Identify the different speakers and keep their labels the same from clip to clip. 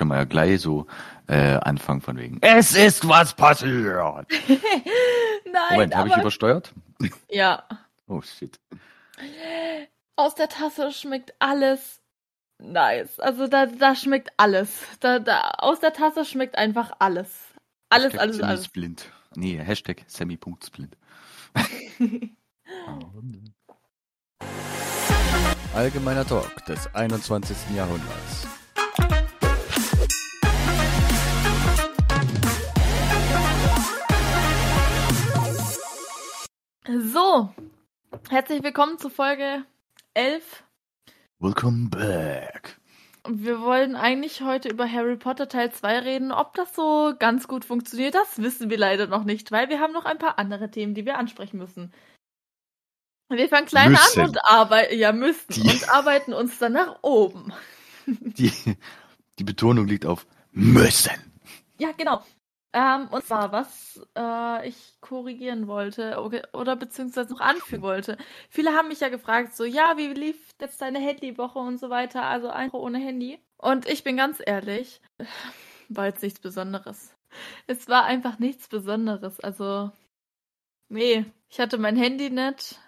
Speaker 1: können wir ja gleich so äh, anfangen von wegen. Es ist was passiert.
Speaker 2: Nein,
Speaker 1: Moment, habe ich übersteuert?
Speaker 2: Ja.
Speaker 1: Oh shit.
Speaker 2: Aus der Tasse schmeckt alles nice. Also da, da schmeckt alles. Da, da, aus der Tasse schmeckt einfach alles. Alles,
Speaker 1: Hashtag
Speaker 2: alles, alles.
Speaker 1: Splint. Nee, Hashtag Sammy.splint. Allgemeiner Talk des 21. Jahrhunderts.
Speaker 2: So, herzlich willkommen zu Folge 11.
Speaker 1: Welcome back.
Speaker 2: Wir wollen eigentlich heute über Harry Potter Teil 2 reden. Ob das so ganz gut funktioniert, das wissen wir leider noch nicht, weil wir haben noch ein paar andere Themen, die wir ansprechen müssen. Wir fangen klein
Speaker 1: Müssen.
Speaker 2: an und arbeiten, ja, müssen,
Speaker 1: Die-
Speaker 2: und arbeiten uns dann nach oben.
Speaker 1: Die, die Betonung liegt auf müssen.
Speaker 2: Ja, genau. Ähm, und zwar, was äh, ich korrigieren wollte okay, oder beziehungsweise noch anfügen wollte. Viele haben mich ja gefragt, so, ja, wie lief jetzt deine Handywoche und so weiter, also einfach ohne Handy. Und ich bin ganz ehrlich, war jetzt nichts Besonderes. Es war einfach nichts Besonderes. Also, nee, ich hatte mein Handy nicht.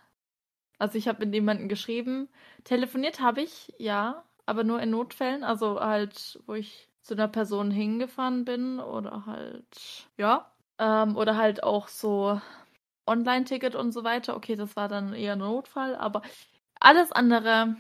Speaker 2: Also ich habe mit jemandem geschrieben. Telefoniert habe ich, ja, aber nur in Notfällen. Also halt, wo ich zu einer Person hingefahren bin oder halt, ja. Ähm, oder halt auch so Online-Ticket und so weiter. Okay, das war dann eher ein Notfall, aber alles andere,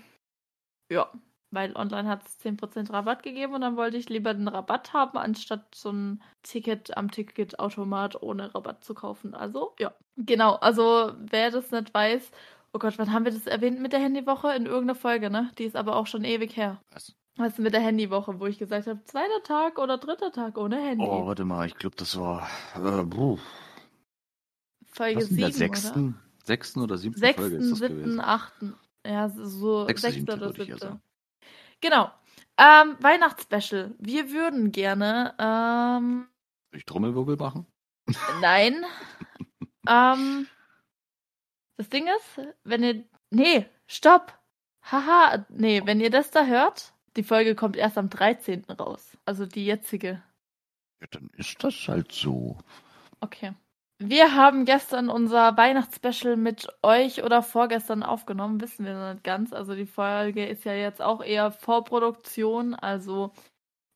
Speaker 2: ja. Weil online hat es 10% Rabatt gegeben und dann wollte ich lieber den Rabatt haben, anstatt so ein Ticket am Ticketautomat ohne Rabatt zu kaufen. Also, ja. Genau, also wer das nicht weiß, oh Gott, wann haben wir das erwähnt mit der Handywoche? In irgendeiner Folge, ne? Die ist aber auch schon ewig her.
Speaker 1: Was?
Speaker 2: Was mit der Handywoche, wo ich gesagt habe, zweiter Tag oder dritter Tag ohne Handy.
Speaker 1: Oh, warte mal, ich glaube, das war äh, puh,
Speaker 2: Folge
Speaker 1: was in der
Speaker 2: 7,
Speaker 1: sechsten,
Speaker 2: oder?
Speaker 1: sechsten oder siebten Folge ist
Speaker 2: Sechsten,
Speaker 1: das
Speaker 2: siebten,
Speaker 1: gewesen.
Speaker 2: achten. Ja, so
Speaker 1: Sechste,
Speaker 2: sechste
Speaker 1: siebte,
Speaker 2: oder siebte. Genau. Ähm, Weihnachtsspecial. Wir würden gerne, ähm,
Speaker 1: Soll ich Trommelwirbel machen?
Speaker 2: nein. ähm, das Ding ist, wenn ihr, nee, stopp. Haha, nee, wenn ihr das da hört, die Folge kommt erst am 13. raus. Also die jetzige.
Speaker 1: Ja, dann ist das halt so.
Speaker 2: Okay. Wir haben gestern unser Weihnachtsspecial mit euch oder vorgestern aufgenommen, wissen wir noch nicht ganz. Also die Folge ist ja jetzt auch eher Vorproduktion. Also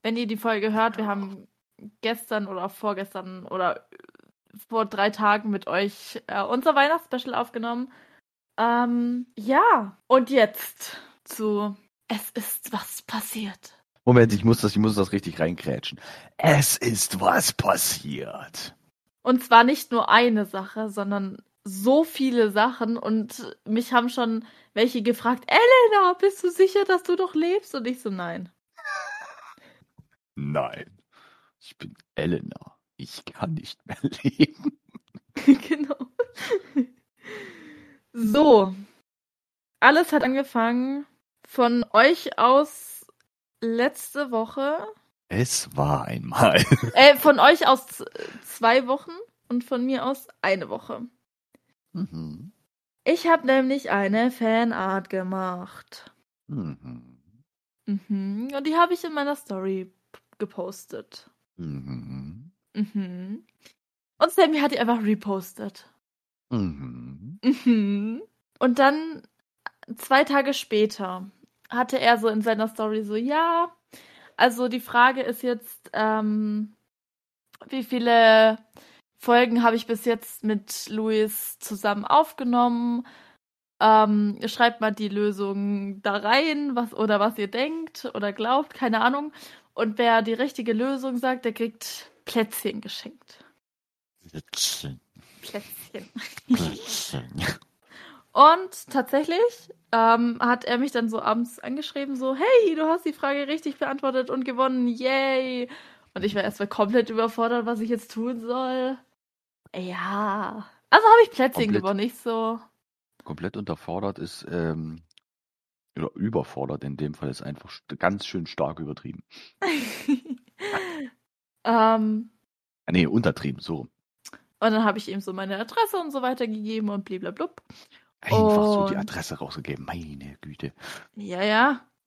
Speaker 2: wenn ihr die Folge hört, wir haben gestern oder vorgestern oder vor drei Tagen mit euch äh, unser Weihnachtsspecial aufgenommen. Ähm, ja, und jetzt zu Es ist was passiert.
Speaker 1: Moment, ich muss das, ich muss das richtig reinkrätschen. Es ist was passiert.
Speaker 2: Und zwar nicht nur eine Sache, sondern so viele Sachen. Und mich haben schon welche gefragt, Elena, bist du sicher, dass du noch lebst? Und ich so, nein.
Speaker 1: Nein. Ich bin Elena. Ich kann nicht mehr leben.
Speaker 2: genau. so. Alles hat angefangen von euch aus letzte Woche.
Speaker 1: Es war einmal.
Speaker 2: Äh, von euch aus zwei Wochen und von mir aus eine Woche.
Speaker 1: Mhm.
Speaker 2: Ich habe nämlich eine Fanart gemacht.
Speaker 1: Mhm.
Speaker 2: Mhm. Und die habe ich in meiner Story gepostet.
Speaker 1: Mhm.
Speaker 2: Mhm. Und Sammy hat die einfach repostet.
Speaker 1: Mhm.
Speaker 2: Mhm. Und dann zwei Tage später hatte er so in seiner Story so, ja, also die Frage ist jetzt, ähm, wie viele Folgen habe ich bis jetzt mit Luis zusammen aufgenommen? Ähm, schreibt mal die Lösung da rein, was oder was ihr denkt oder glaubt, keine Ahnung. Und wer die richtige Lösung sagt, der kriegt Plätzchen geschenkt.
Speaker 1: Plätzchen.
Speaker 2: Plätzchen.
Speaker 1: Plätzchen.
Speaker 2: Und tatsächlich ähm, hat er mich dann so abends angeschrieben, so, hey, du hast die Frage richtig beantwortet und gewonnen, yay. Und ich war erstmal komplett überfordert, was ich jetzt tun soll. Ja. Also habe ich Plätzchen
Speaker 1: Komplett.
Speaker 2: gewonnen, nicht so.
Speaker 1: Komplett unterfordert ist, ähm, oder überfordert in dem Fall ist einfach ganz schön stark übertrieben.
Speaker 2: ähm,
Speaker 1: Ah, Nee, untertrieben, so.
Speaker 2: und dann habe ich ihm so meine Adresse und so weiter gegeben und bliblablub.
Speaker 1: Einfach so die
Speaker 2: Und-
Speaker 1: Adresse rausgegeben. Meine Güte.
Speaker 2: Ja, ja.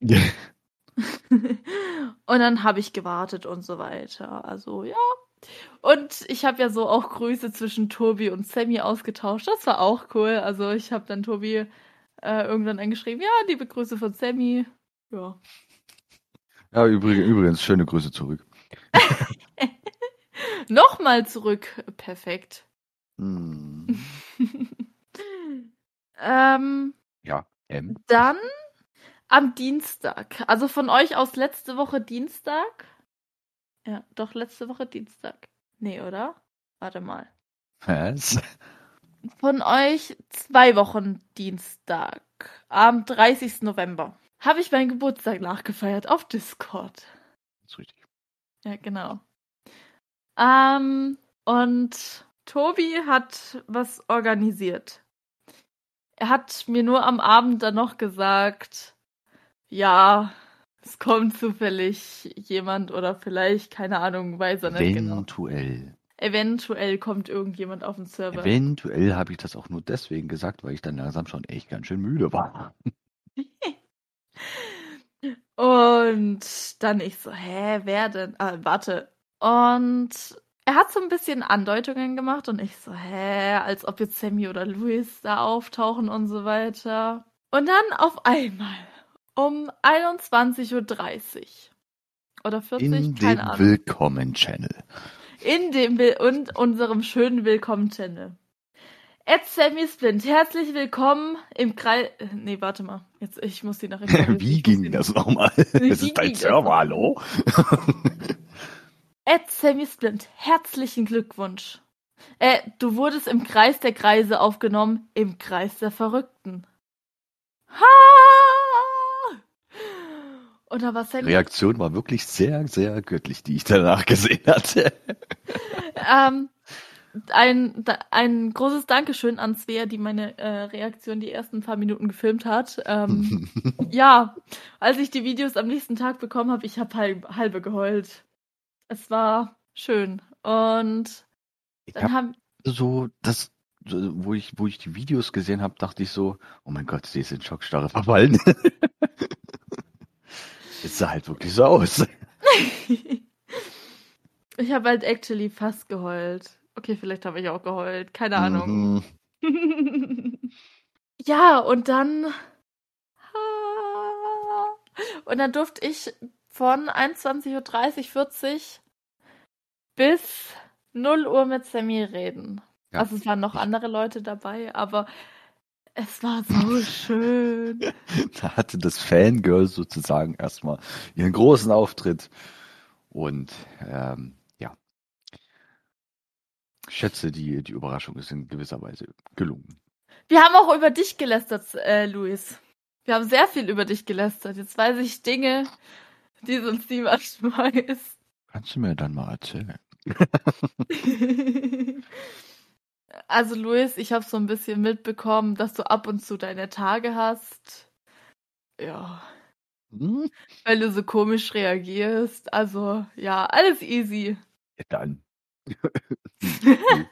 Speaker 2: und dann habe ich gewartet und so weiter. Also ja. Und ich habe ja so auch Grüße zwischen Tobi und Sammy ausgetauscht. Das war auch cool. Also ich habe dann Tobi äh, irgendwann eingeschrieben, ja, liebe Grüße von Sammy. Ja.
Speaker 1: Ja, übrigens, übrigens schöne Grüße zurück.
Speaker 2: Nochmal zurück. Perfekt.
Speaker 1: Hm.
Speaker 2: ähm,
Speaker 1: Ja, M.
Speaker 2: dann am Dienstag. Also von euch aus letzte Woche Dienstag. Ja, doch letzte Woche Dienstag. Nee, oder? Warte mal.
Speaker 1: Was?
Speaker 2: Von euch zwei Wochen Dienstag. Am 30. November. Habe ich meinen Geburtstag nachgefeiert auf Discord.
Speaker 1: ist richtig.
Speaker 2: Ja, genau. Ähm, und Tobi hat was organisiert. Er hat mir nur am Abend dann noch gesagt, ja, es kommt zufällig jemand oder vielleicht, keine Ahnung, weiß er nicht genau.
Speaker 1: Eventuell.
Speaker 2: Eventuell kommt irgendjemand auf den Server.
Speaker 1: Eventuell habe ich das auch nur deswegen gesagt, weil ich dann langsam schon echt ganz schön müde war.
Speaker 2: Und dann ich so, hä, wer denn? Ah, warte. Und er hat so ein bisschen Andeutungen gemacht und ich so, hä, als ob jetzt Sammy oder Luis da auftauchen und so weiter. Und dann auf einmal um 21.30 Uhr oder 40,
Speaker 1: In
Speaker 2: keine
Speaker 1: dem
Speaker 2: Ahnung.
Speaker 1: Willkommen-Channel.
Speaker 2: In dem Will und unserem schönen Willkommen-Channel. Ed Sammy Splint, herzlich willkommen im Kreis. Nee, warte mal. Jetzt, ich muss die nach
Speaker 1: Wie ging das nochmal? Es
Speaker 2: Wie
Speaker 1: ist dein
Speaker 2: das
Speaker 1: Server, hallo?
Speaker 2: Ed Sammy Splint, herzlichen Glückwunsch. Äh, du wurdest im Kreis der Kreise aufgenommen, im Kreis der Verrückten. Ha! Und da war
Speaker 1: Die
Speaker 2: Sammy.
Speaker 1: Reaktion war wirklich sehr, sehr göttlich, die ich danach gesehen hatte.
Speaker 2: Ähm, ein, ein großes Dankeschön an Svea, die meine äh, Reaktion die ersten paar Minuten gefilmt hat. Ähm, ja, als ich die Videos am nächsten Tag bekommen habe, ich habe halb, halbe geheult. Es war schön. Und
Speaker 1: Ich
Speaker 2: dann
Speaker 1: hab
Speaker 2: haben.
Speaker 1: so, das, wo ich, wo ich die Videos gesehen habe, dachte ich so, oh mein Gott, sie ist in Schockstarre verfallen. Es sah halt wirklich so aus.
Speaker 2: ich habe halt actually fast geheult. Okay, vielleicht habe ich auch geheult. Keine Ahnung.
Speaker 1: Mhm.
Speaker 2: ja, und dann. Und dann durfte ich von 21.30 Uhr 40 bis 0 Uhr mit Sammy reden.
Speaker 1: Ja.
Speaker 2: Also es waren noch andere Leute dabei, aber es war so schön.
Speaker 1: Da hatte das Fangirl sozusagen erstmal ihren großen Auftritt. Und ähm, ja, ich schätze, die, die Überraschung ist in gewisser Weise gelungen.
Speaker 2: Wir haben auch über dich gelästert, äh, Luis. Wir haben sehr viel über dich gelästert. Jetzt weiß ich Dinge, die sonst niemand weiß.
Speaker 1: Kannst du mir dann mal erzählen?
Speaker 2: Also Luis, ich habe so ein bisschen mitbekommen, dass du ab und zu deine Tage hast. Ja,
Speaker 1: Hm?
Speaker 2: weil du so komisch reagierst. Also ja, alles easy.
Speaker 1: Ja, dann.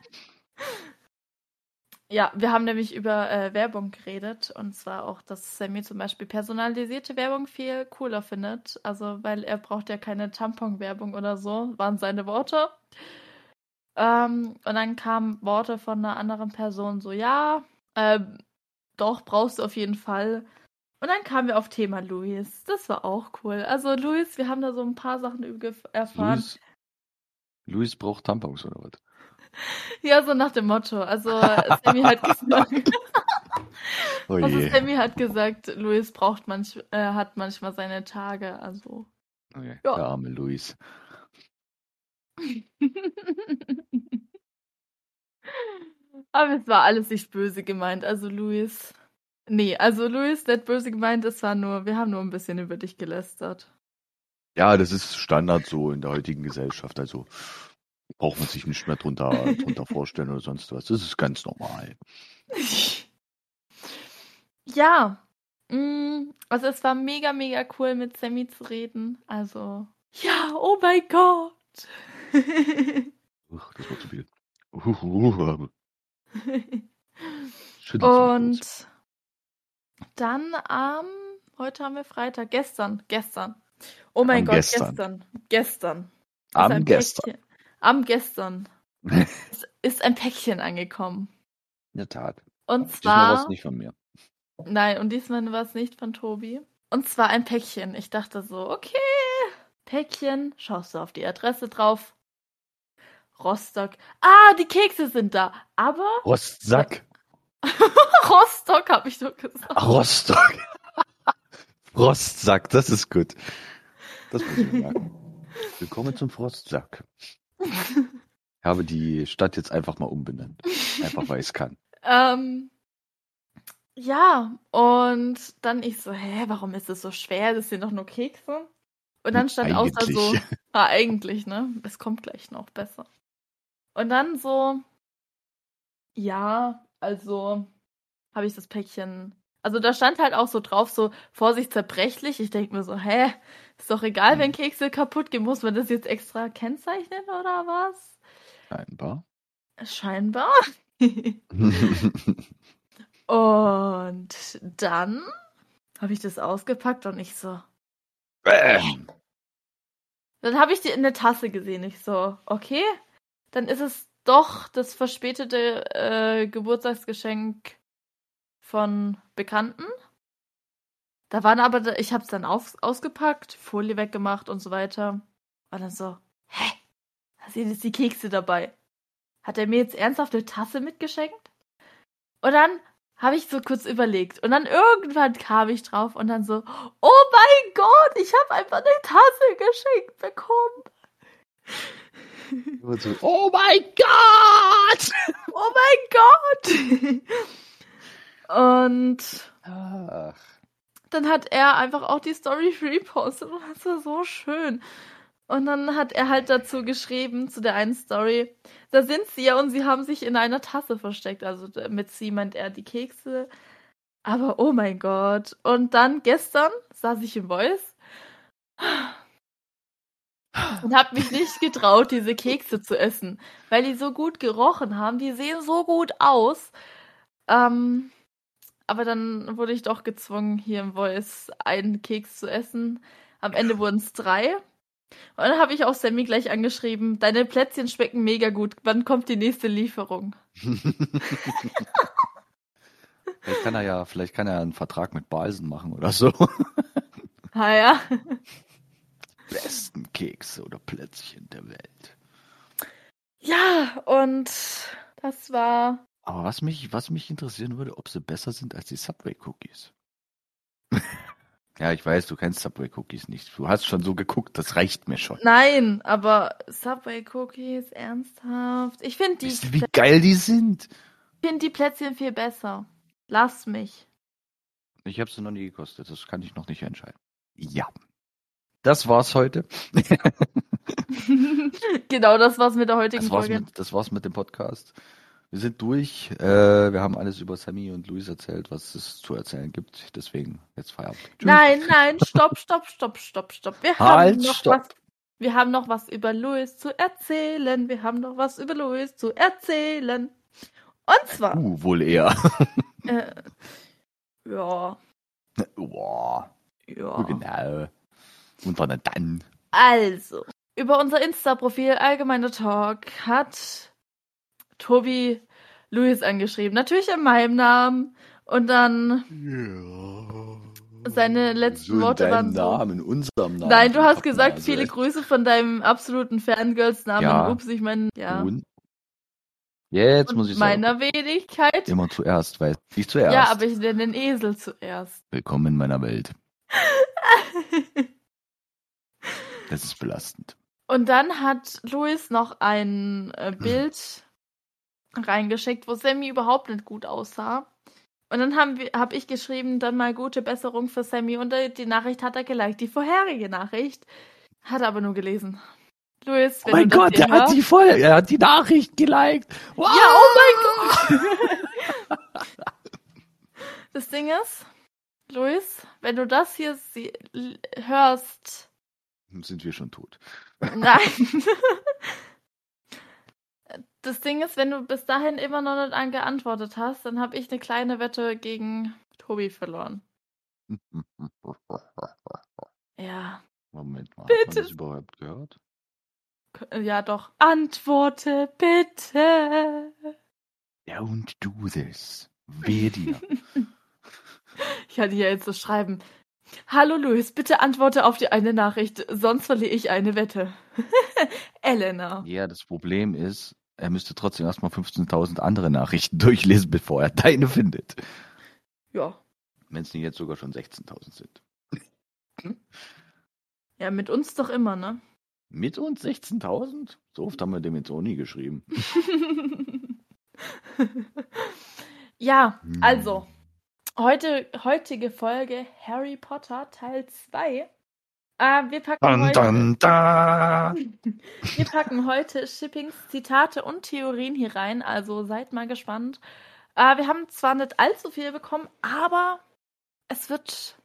Speaker 2: Ja, wir haben nämlich über äh, Werbung geredet und zwar auch, dass Sammy zum Beispiel personalisierte Werbung viel cooler findet. Also, weil er braucht ja keine Tampon-Werbung oder so, waren seine Worte. Ähm, und dann kamen Worte von einer anderen Person so, ja, ähm, doch, brauchst du auf jeden Fall. Und dann kamen wir auf Thema Luis. Das war auch cool. Also, Luis, wir haben da so ein paar Sachen erfahren.
Speaker 1: Luis, Luis braucht Tampons oder was?
Speaker 2: Ja, so nach dem Motto. Also, Sammy hat gesagt.
Speaker 1: Oh
Speaker 2: Also. Sammy hat gesagt, Luis braucht manch, äh, hat manchmal seine Tage, also.
Speaker 1: Okay.
Speaker 2: Ja.
Speaker 1: Der arme Luis.
Speaker 2: Aber es war alles nicht böse gemeint, also Luis. Nee, also Luis, nicht böse gemeint, es war nur, wir haben nur ein bisschen über dich gelästert.
Speaker 1: Ja, das ist Standard so in der heutigen Gesellschaft. Also braucht man sich nicht mehr drunter, drunter vorstellen oder sonst was. Das ist ganz normal.
Speaker 2: ja. mm, Also es war mega, mega cool mit Sammy zu reden. Also. Ja, oh mein Gott.
Speaker 1: Uch, das war zu viel.
Speaker 2: Und dann am, heute haben wir Freitag, gestern, gestern, Oh mein
Speaker 1: Am
Speaker 2: Gott,
Speaker 1: gestern.
Speaker 2: gestern. Gestern.
Speaker 1: Am gestern.
Speaker 2: Päckchen, am gestern ist, ein Päckchen angekommen.
Speaker 1: In der Tat.
Speaker 2: Und
Speaker 1: Diesmal war
Speaker 2: zwar.
Speaker 1: es nicht von mir.
Speaker 2: Nein, und diesmal war es nicht von Tobi. Und zwar ein Päckchen. Ich dachte so, okay, Päckchen, schaust du auf die Adresse drauf. Rostock. Ah, die Kekse sind da. Aber
Speaker 1: Rostsack.
Speaker 2: Rostock habe ich doch gesagt.
Speaker 1: Ach, Rostock. Frostsack, das ist gut. Das muss ich merken. Willkommen zum Frostsack. Ich habe die Stadt jetzt einfach mal umbenannt. Einfach weil ich es kann.
Speaker 2: Ähm, ja, und dann ich so, hä, warum ist es so schwer? Das sind doch nur Kekse. Und dann stand außer so,
Speaker 1: Eigentlich.
Speaker 2: ah, eigentlich, ne? Es kommt gleich noch besser. Und dann so, ja, also habe ich das Päckchen. Also da stand halt auch so drauf, so Vorsicht zerbrechlich. Ich denke mir so, hä, ist doch egal, wenn Kekse kaputt gehen, muss man das jetzt extra kennzeichnen oder was?
Speaker 1: Scheinbar.
Speaker 2: Scheinbar. Und dann habe ich das ausgepackt und ich so.
Speaker 1: Bäm.
Speaker 2: Dann habe ich die in der Tasse gesehen. Ich so, okay, dann ist es doch das verspätete äh, Geburtstagsgeschenk von Bekannten. Da waren aber, ich habe es dann auf, ausgepackt, Folie weggemacht und so weiter. Und dann so, hä? Da sind jetzt die Kekse dabei. Hat er mir jetzt ernsthaft eine Tasse mitgeschenkt? Und dann habe ich so kurz überlegt. Und dann irgendwann kam ich drauf und dann so, oh mein Gott, ich habe einfach eine Tasse geschenkt bekommen.
Speaker 1: Und so, oh mein Gott!
Speaker 2: Oh mein Gott! Und
Speaker 1: Ach.
Speaker 2: Dann hat er einfach auch die Story repostet und das war so schön. Und dann hat er halt dazu geschrieben, zu der einen Story, da sind sie ja und sie haben sich in einer Tasse versteckt. Also mit sie meint er die Kekse. Aber oh mein Gott. Und dann gestern saß ich im Voice und habe mich nicht getraut, diese Kekse zu essen, weil die so gut gerochen haben. Die sehen so gut aus. Ähm, aber dann wurde ich doch gezwungen, hier im Voice einen Keks zu essen. Am Ende wurden es drei. Und dann habe ich auch Sammy gleich angeschrieben, deine Plätzchen schmecken mega gut. Wann kommt die nächste Lieferung?
Speaker 1: Vielleicht kann er ja, vielleicht kann er einen Vertrag mit Balsen machen oder so.
Speaker 2: Ah ja.
Speaker 1: Besten Kekse oder Plätzchen der Welt.
Speaker 2: Ja, und das war.
Speaker 1: Aber was mich, was mich interessieren würde, ob sie besser sind als die Subway Cookies. ja, ich weiß, du kennst Subway Cookies nicht. Du hast schon so geguckt, das reicht mir schon.
Speaker 2: Nein, aber Subway Cookies, ernsthaft. Ich finde die,
Speaker 1: Weißt du, wie geil die sind?
Speaker 2: find die Plätzchen viel besser. Lass mich.
Speaker 1: Ich habe sie noch nie gekostet, das kann ich noch nicht entscheiden. Ja. Das war's heute.
Speaker 2: genau, das war's mit der heutigen
Speaker 1: Das war's,
Speaker 2: Folge.
Speaker 1: mit, das war's mit dem Podcast. Wir sind durch. Äh, wir haben alles über Sammy und Luis erzählt, was es zu erzählen gibt. Deswegen jetzt Feierabend. Tschüss.
Speaker 2: Nein, nein, stopp, stopp, stopp, stopp, stopp. Wir
Speaker 1: Halt,
Speaker 2: haben noch
Speaker 1: stopp.
Speaker 2: was. Wir haben noch was über Louis zu erzählen. Wir haben noch was über Louis zu erzählen. Und zwar,
Speaker 1: Uh, wohl eher.
Speaker 2: äh, ja,
Speaker 1: Boah,
Speaker 2: ja.
Speaker 1: genau. Und wann dann?
Speaker 2: Also, über unser Insta-Profil Allgemeiner Talk hat Tobi Louis angeschrieben. Natürlich in meinem Namen. Und dann
Speaker 1: Ja.
Speaker 2: Seine letzten
Speaker 1: so
Speaker 2: Worte waren so-
Speaker 1: Namen, in unserem Namen.
Speaker 2: Nein, du hast gesagt, viele Grüße von deinem absoluten Fangirls-Namen.
Speaker 1: Ja.
Speaker 2: Ups, ich meine, ja.
Speaker 1: Und? Jetzt muss
Speaker 2: Und
Speaker 1: ich sagen,
Speaker 2: meiner Wenigkeit.
Speaker 1: immer zuerst, weil ich zuerst.
Speaker 2: Ja, aber ich nenne den Esel zuerst.
Speaker 1: Willkommen in meiner Welt. Das ist belastend.
Speaker 2: Und dann hat Louis noch ein äh, Bild reingeschickt, wo Sammy überhaupt nicht gut aussah. Und dann habe hab ich geschrieben, dann mal gute Besserung für Sammy. Und die Nachricht hat er geliked. Die vorherige Nachricht hat er aber nur gelesen. Louis,
Speaker 1: Oh
Speaker 2: wenn
Speaker 1: mein
Speaker 2: du das
Speaker 1: Gott,
Speaker 2: hier
Speaker 1: er hat die voll, er hat die Nachricht geliked. Wow.
Speaker 2: Ja, oh mein Gott! das Ding ist, Luis, wenn du das hier sie hörst,
Speaker 1: Sind wir schon tot.
Speaker 2: nein. Das Ding ist, wenn du bis dahin immer noch nicht angeantwortet hast, dann habe ich eine kleine Wette gegen Tobi verloren. Ja.
Speaker 1: Moment mal, hat
Speaker 2: Bitte.
Speaker 1: man das überhaupt gehört?
Speaker 2: Ja, doch. Antworte bitte.
Speaker 1: Don't do this. Wehe dir.
Speaker 2: Ich kann hier jetzt so schreiben. Hallo Luis, bitte antworte auf die eine Nachricht, sonst verliere ich eine Wette. Elena.
Speaker 1: ja, das Problem ist, er müsste trotzdem erstmal 15.000 andere Nachrichten durchlesen, bevor er deine findet.
Speaker 2: Ja.
Speaker 1: Wenn es nicht jetzt sogar schon 16.000 sind.
Speaker 2: Ja, mit uns doch immer, ne?
Speaker 1: Mit uns 16.000? So oft haben wir dem jetzt auch nie geschrieben.
Speaker 2: ja,
Speaker 1: Hm.
Speaker 2: also. Heute, heutige Folge Harry Potter Teil 2. Äh, wir, packen
Speaker 1: Dun,
Speaker 2: heute,
Speaker 1: dun, da.
Speaker 2: wir packen heute Shippings, Zitate und Theorien hier rein, also seid mal gespannt. Äh, wir haben zwar nicht allzu viel bekommen, aber es wird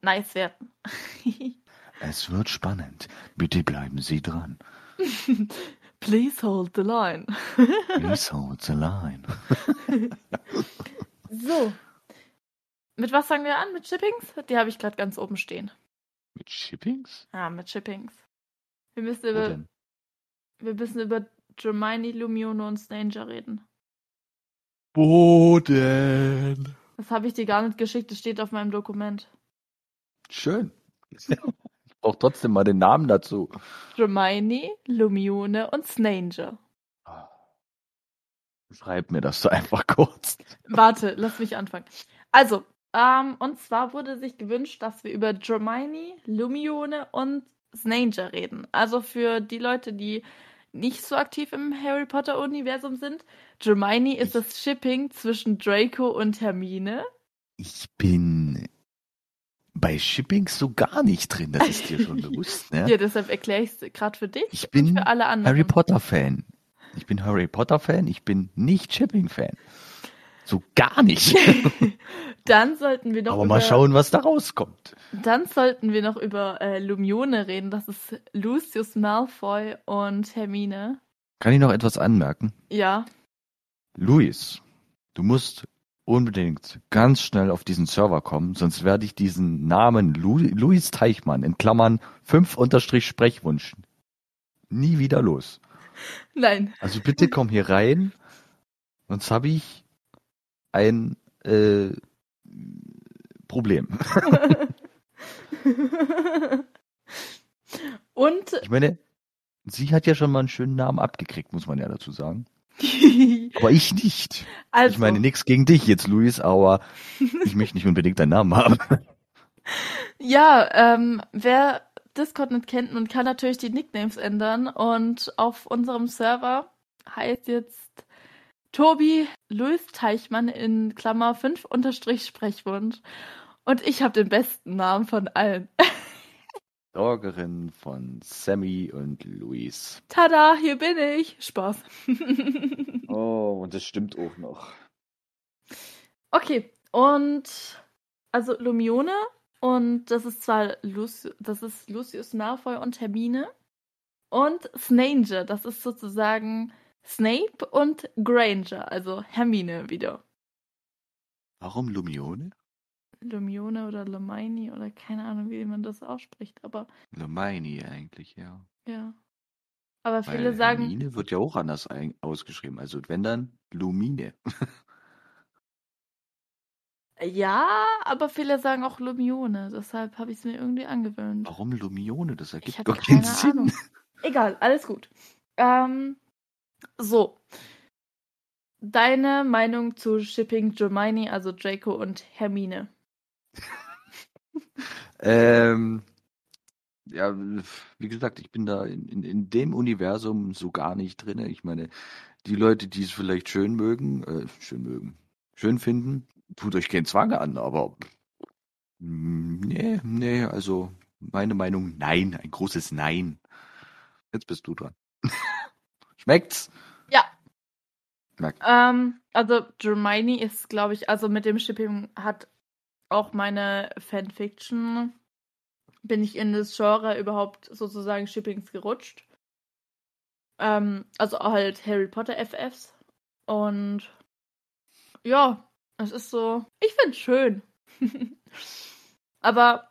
Speaker 2: nice werden.
Speaker 1: Es wird spannend. Bitte bleiben Sie dran.
Speaker 2: Please hold the line.
Speaker 1: Please hold the line.
Speaker 2: So. Mit was fangen wir an? Mit Shippings? Die habe ich gerade ganz oben stehen.
Speaker 1: Mit Shippings?
Speaker 2: Ja, mit Shippings. Wir müssen über, wir müssen über Hermione, Lumione und Snanger reden.
Speaker 1: Wo denn?
Speaker 2: Das habe ich dir gar nicht geschickt, das steht auf meinem Dokument.
Speaker 1: Schön. Ich brauche trotzdem mal den Namen dazu.
Speaker 2: Hermione, Lumione und Snanger.
Speaker 1: Schreib mir das so einfach kurz.
Speaker 2: Warte, lass mich anfangen. Also, ähm, und zwar wurde sich gewünscht, dass wir über Hermione, Lumione und Snanger reden. Also für die Leute, die nicht so aktiv im Harry Potter-Universum sind. Hermione ist das Shipping zwischen Draco und Hermine.
Speaker 1: Ich bin bei Shippings so gar nicht drin, das ist dir schon bewusst, ne?
Speaker 2: Ja, deshalb erkläre ich es gerade für dich
Speaker 1: Ich bin
Speaker 2: für alle anderen.
Speaker 1: Harry Potter Fan. Ich bin Harry Potter Fan, ich bin nicht Shipping Fan. So gar nicht.
Speaker 2: Dann sollten wir noch
Speaker 1: Aber
Speaker 2: über,
Speaker 1: mal schauen, was da rauskommt.
Speaker 2: Dann sollten wir noch über äh, Lumione reden. Das ist Lucius Malfoy und Hermine.
Speaker 1: Kann ich noch etwas anmerken?
Speaker 2: Ja.
Speaker 1: Luis, du musst unbedingt ganz schnell auf diesen Server kommen, sonst werde ich diesen Namen Lu Luis Teichmann in Klammern 5 unterstrich Sprechwunsch nie wieder los.
Speaker 2: Nein.
Speaker 1: Also bitte komm hier rein, sonst habe ich ein äh, Problem.
Speaker 2: und
Speaker 1: Ich meine, sie hat ja schon mal einen schönen Namen abgekriegt, muss man ja dazu sagen. Aber ich nicht.
Speaker 2: also,
Speaker 1: Ich meine, nichts gegen dich jetzt, Luis, aber ich möchte nicht unbedingt deinen Namen haben.
Speaker 2: ja, ähm, wer Discord nicht kennt, man kann natürlich die Nicknames ändern und auf unserem Server heißt jetzt Tobi Louis Teichmann in Klammer 5 unterstrich Sprechwunsch und ich habe den besten Namen von allen.
Speaker 1: Sorgerin von Sammy und Luis.
Speaker 2: Tada, hier bin ich. Spaß.
Speaker 1: Oh, und das stimmt auch noch.
Speaker 2: okay, und also Lumione und das ist zwar Lucius, das ist Lucius Malfoy und Hermine und Snanger, das ist sozusagen Snape und Granger, also Hermine wieder.
Speaker 1: Warum Lumione?
Speaker 2: Lumione oder Hermione oder keine Ahnung, wie man das ausspricht, aber
Speaker 1: Hermione eigentlich, ja.
Speaker 2: ja. Aber
Speaker 1: Weil
Speaker 2: viele sagen,
Speaker 1: Hermine wird ja auch anders ausgeschrieben. Also wenn dann Lumine.
Speaker 2: ja, aber viele sagen auch Lumione, deshalb habe ich es mir irgendwie angewöhnt.
Speaker 1: Warum Lumione? Das
Speaker 2: Ich
Speaker 1: ergibt doch keinen
Speaker 2: keine
Speaker 1: Sinn.
Speaker 2: Ahnung. Egal, alles gut. Ähm, so. Deine Meinung zu Shipping Hermione, also Draco und Hermine.
Speaker 1: Ähm, ja, wie gesagt, ich bin da in, in, in dem Universum so gar nicht drin. Ich meine, die Leute, die es vielleicht schön mögen, äh, schön mögen, schön finden, tut euch keinen Zwang an, aber mm, nee, nee, also meine Meinung, nein, ein großes Nein. Jetzt bist du dran. Schmeckt's?
Speaker 2: Ja.
Speaker 1: Schmeckt.
Speaker 2: Ähm, also Hermione ist, glaube ich, also mit dem Shipping hat auch meine Fanfiction, bin ich in das Genre überhaupt sozusagen Shippings gerutscht. Ähm, also halt Harry Potter FFs. Und ja, es ist so, ich finde es schön. Aber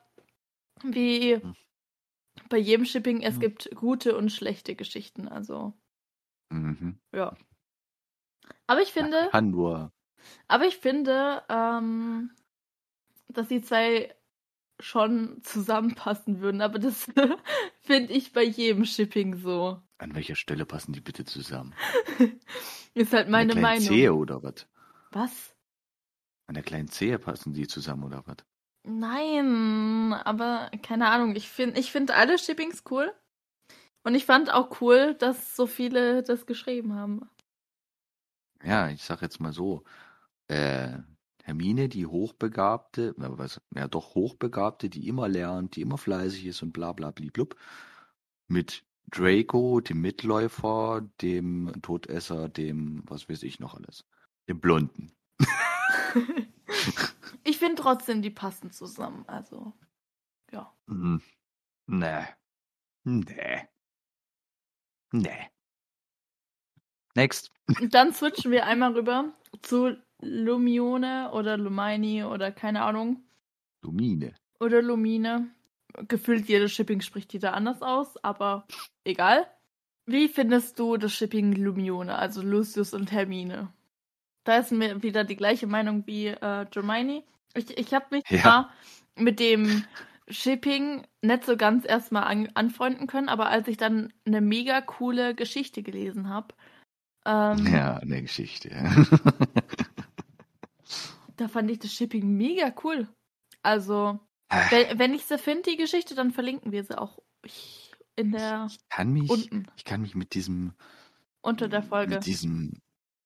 Speaker 2: wie, bei jedem Shipping, es
Speaker 1: Ja.
Speaker 2: gibt gute und schlechte Geschichten, also
Speaker 1: Mhm.
Speaker 2: ja. Aber ich finde,
Speaker 1: Kann nur.
Speaker 2: aber ich finde, ähm, dass die zwei schon zusammenpassen würden, aber das finde ich bei jedem Shipping so.
Speaker 1: An welcher Stelle passen die bitte zusammen?
Speaker 2: Ist halt
Speaker 1: An
Speaker 2: meine
Speaker 1: der kleinen
Speaker 2: Meinung.
Speaker 1: Zehe oder was?
Speaker 2: Was?
Speaker 1: An der kleinen Zehe passen die zusammen oder was?
Speaker 2: Nein, aber keine Ahnung. Ich finde ich find alle Shippings cool. Und ich fand auch cool, dass so viele das geschrieben haben.
Speaker 1: Ja, ich sag jetzt mal so. Äh, Hermine, die Hochbegabte, was, ja doch Hochbegabte, die immer lernt, die immer fleißig ist und bla bla bliblub. Mit Draco, dem Mitläufer, dem Todesser, dem, was weiß ich noch alles. Dem Blonden.
Speaker 2: ich finde trotzdem, die passen zusammen. Also, ja.
Speaker 1: Hm. Nee. Nee. Nee. Next.
Speaker 2: Dann switchen wir einmal rüber zu Lumione oder Lumini oder keine Ahnung.
Speaker 1: Lumine.
Speaker 2: Oder Lumine. Gefühlt jedes Shipping spricht jeder anders aus, aber egal. Wie findest du das Shipping Lumione, also Lucius und Hermine? Da ist mir wieder die gleiche Meinung wie äh, Hermione. Ich, ich habe mich
Speaker 1: Ja.
Speaker 2: mit dem Shipping nicht so ganz erstmal an, anfreunden können, aber als ich dann eine mega coole Geschichte gelesen habe, ähm,
Speaker 1: Ja, eine Geschichte.
Speaker 2: da fand ich das Shipping mega cool. Also, wenn, wenn ich sie finde, die Geschichte, dann verlinken wir sie auch in der
Speaker 1: Ich kann mich,
Speaker 2: unten
Speaker 1: ich kann mich mit diesem,
Speaker 2: unter der Folge.
Speaker 1: mit diesem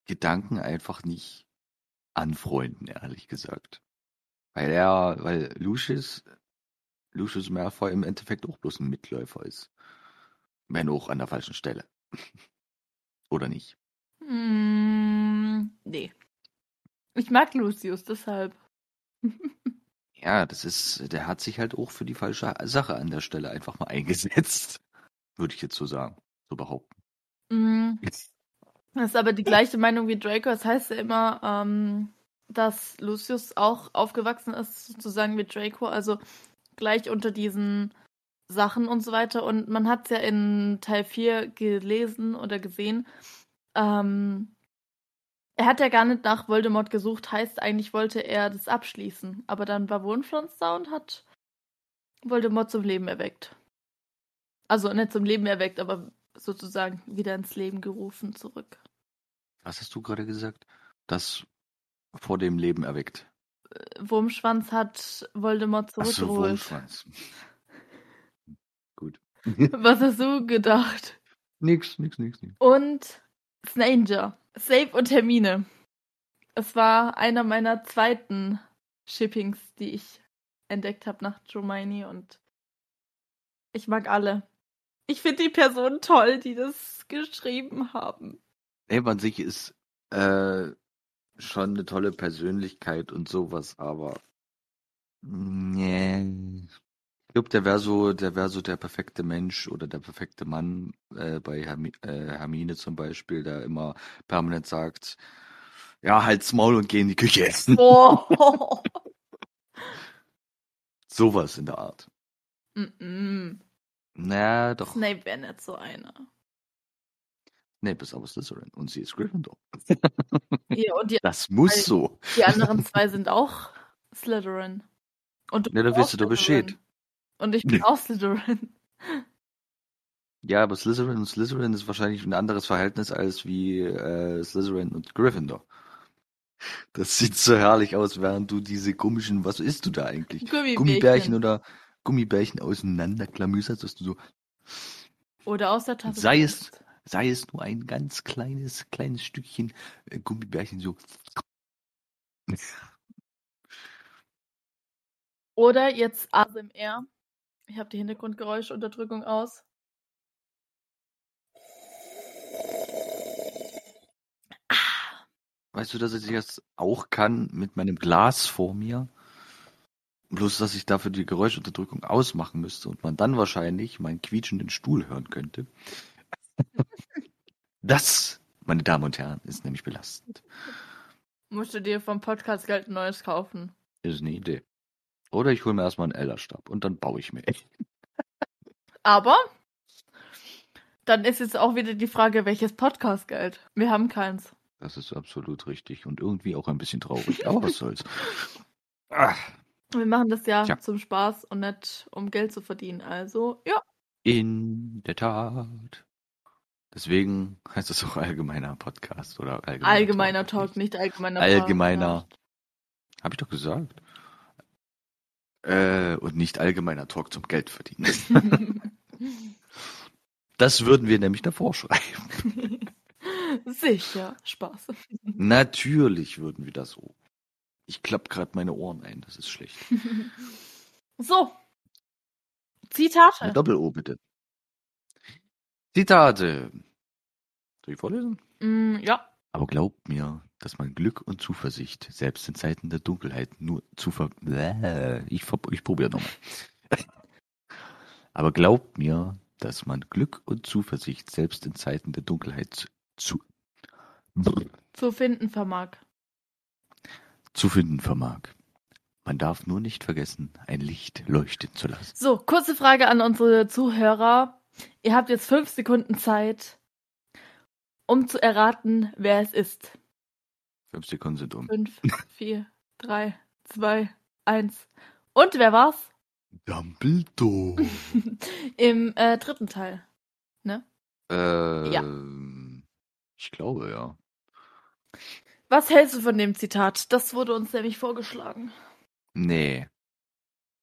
Speaker 1: Gedanken einfach nicht anfreunden, ehrlich gesagt. Weil er, weil Lucius, Lucius Malfoy im Endeffekt auch bloß ein Mitläufer ist. Wenn auch an der falschen Stelle. Oder nicht?
Speaker 2: Mm, nee. Ich mag Lucius, deshalb.
Speaker 1: Ja, das ist, der hat sich halt auch für die falsche Sache an der Stelle einfach mal eingesetzt. Würde ich jetzt so sagen, so behaupten.
Speaker 2: Mm, Das ist aber die gleiche Meinung wie Draco. Das heißt ja immer, ähm, dass Lucius auch aufgewachsen ist, sozusagen wie Draco, also gleich unter diesen Sachen und so weiter. Und man hat es ja in Teil 4 gelesen oder gesehen. Ähm, er hat ja gar nicht nach Voldemort gesucht, heißt eigentlich wollte er das abschließen. Aber dann war Wurmschwanz da und hat Voldemort zum Leben erweckt. Also nicht zum Leben erweckt, aber sozusagen wieder ins Leben gerufen zurück.
Speaker 1: Was hast du gerade gesagt? Das vor dem Leben erweckt.
Speaker 2: Wurmschwanz hat Voldemort
Speaker 1: Ach so,
Speaker 2: zurückgeholt.
Speaker 1: Wurmschwanz. Gut.
Speaker 2: Was hast du gedacht?
Speaker 1: nix, nix, nix, nix.
Speaker 2: Und Snanger. Snape und Hermine. Es war einer meiner zweiten Shippings, die ich entdeckt habe nach Hermione und ich mag alle. Ich finde die Personen toll, die das geschrieben haben.
Speaker 1: Ey, an sich ist äh, schon eine tolle Persönlichkeit und sowas, aber nee. Ich glaube, der wäre so, der wäre so der perfekte Mensch oder der perfekte Mann äh, bei Hermi äh, Hermine zum Beispiel, der immer permanent sagt, ja, halt's Maul und geh in die Küche essen.
Speaker 2: Oh.
Speaker 1: Sowas in der Art.
Speaker 2: Mm -mm.
Speaker 1: Na, doch.
Speaker 2: Snape wäre nicht so einer.
Speaker 1: Nee, bis aber Slytherin. Und sie ist Gryffindor.
Speaker 2: Ja, und die,
Speaker 1: Das muss
Speaker 2: Weil-
Speaker 1: so.
Speaker 2: die anderen zwei sind auch Slytherin. Und du
Speaker 1: da
Speaker 2: bist
Speaker 1: ihr doch
Speaker 2: Slytherin.
Speaker 1: Bescheid.
Speaker 2: Und ich bin auch Slytherin.
Speaker 1: Ja, aber Slytherin und Slytherin ist wahrscheinlich ein anderes Verhältnis als wie äh, Slytherin und Gryffindor. Das sieht so herrlich aus, während du diese komischen, was isst du da eigentlich?
Speaker 2: Gummibärchen.
Speaker 1: Gummibärchen oder Gummibärchen auseinanderklamüserst, dass du so,
Speaker 2: Oder aus der Tasse.
Speaker 1: Sei es-. Sei es nur ein ganz kleines, kleines Stückchen äh, Gummibärchen, so.
Speaker 2: Oder jetzt ASMR. Ich habe die Hintergrundgeräuschunterdrückung aus.
Speaker 1: Weißt du, dass ich das auch kann mit meinem Glas vor mir? Bloß, dass ich dafür die Geräuschunterdrückung ausmachen müsste und man dann wahrscheinlich meinen quietschenden Stuhl hören könnte. Das, meine Damen und Herren, ist nämlich belastend.
Speaker 2: Musst du dir vom Podcast Geld ein neues kaufen.
Speaker 1: Ist eine Idee. Oder ich hole mir erstmal einen Ellerstab und dann baue ich mir.
Speaker 2: Aber dann ist jetzt auch wieder die Frage, welches Podcast-Geld? Wir haben keins.
Speaker 1: Das ist absolut richtig und irgendwie auch ein bisschen traurig, aber was soll's. Ach,
Speaker 2: Wir machen das ja
Speaker 1: Tja.
Speaker 2: zum Spaß und nicht um Geld zu verdienen. Also, ja.
Speaker 1: in der Tat. Deswegen heißt es auch allgemeiner Podcast oder allgemeiner,
Speaker 2: Allgemeiner
Speaker 1: Talk,
Speaker 2: Talk, nicht allgemeiner
Speaker 1: Allgemeiner. Habe ich doch gesagt. Äh, und nicht allgemeiner Talk zum Geld verdienen.
Speaker 2: Podcast.
Speaker 1: Das würden wir nämlich davor schreiben.
Speaker 2: Sicher, Spaß.
Speaker 1: Natürlich würden wir das so. Ich klapp gerade meine Ohren ein, das ist schlecht.
Speaker 2: So.
Speaker 1: Eine
Speaker 2: Zitate.
Speaker 1: Doppel-O bitte. Zitate. Soll ich vorlesen?
Speaker 2: Mm, ja.
Speaker 1: Aber glaubt mir, dass man Glück und Zuversicht selbst in Zeiten der Dunkelheit nur zu ver... Ich, ver- ich probiere nochmal. Aber glaubt mir, dass man Glück und Zuversicht selbst in Zeiten der Dunkelheit zu,
Speaker 2: Zu finden vermag.
Speaker 1: zu finden vermag. Man darf nur nicht vergessen, ein Licht leuchten zu lassen.
Speaker 2: So, kurze Frage an unsere Zuhörer. Ihr habt jetzt fünf Sekunden Zeit, um zu erraten, wer es ist.
Speaker 1: Fünf Sekunden sind um.
Speaker 2: Fünf, vier, drei, zwei, eins. Und wer war's?
Speaker 1: Dumbledore.
Speaker 2: Im äh, dritten Teil.
Speaker 1: ähm, Ich glaube, ja.
Speaker 2: Was hältst du von dem Zitat? Das wurde uns nämlich vorgeschlagen.
Speaker 1: Nee.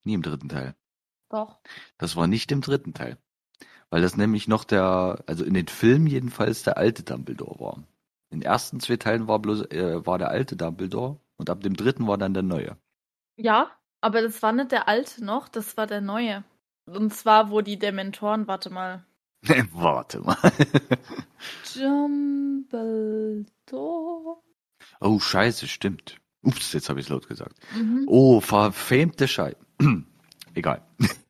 Speaker 1: Nie im dritten Teil.
Speaker 2: Doch.
Speaker 1: Das war nicht im dritten Teil. Weil das nämlich noch der, also in den Filmen jedenfalls der alte Dumbledore war. In den ersten zwei Teilen war bloß, äh, war der alte Dumbledore und ab dem dritten war dann der neue.
Speaker 2: Ja, aber das war nicht der alte noch, das war der neue. Und zwar, wo die Dementoren, warte mal.
Speaker 1: Warte mal.
Speaker 2: Dumbledore.
Speaker 1: oh, scheiße, stimmt. Ups, jetzt habe ich es laut gesagt.
Speaker 2: Mhm.
Speaker 1: Oh, verfemte Scheiße. Egal.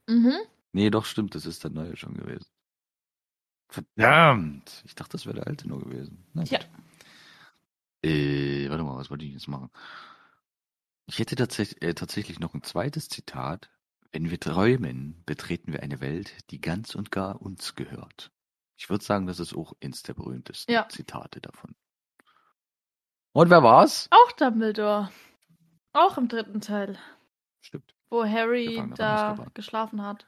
Speaker 2: Mhm.
Speaker 1: Nee, doch, stimmt, das ist der neue schon gewesen. Verdammt. Ich dachte, das wäre der alte nur gewesen. Na gut. Äh, warte mal, was wollte ich jetzt machen? Ich hätte tatsächlich, äh, tatsächlich noch ein zweites Zitat. Wenn wir träumen, betreten wir eine Welt, die ganz und gar uns gehört. Ich würde sagen, das ist auch eins der berühmtesten
Speaker 2: Ja.
Speaker 1: Zitate davon. Und wer war's?
Speaker 2: Auch Dumbledore. Auch im dritten Teil,
Speaker 1: Stimmt.
Speaker 2: wo Harry da geschlafen hat.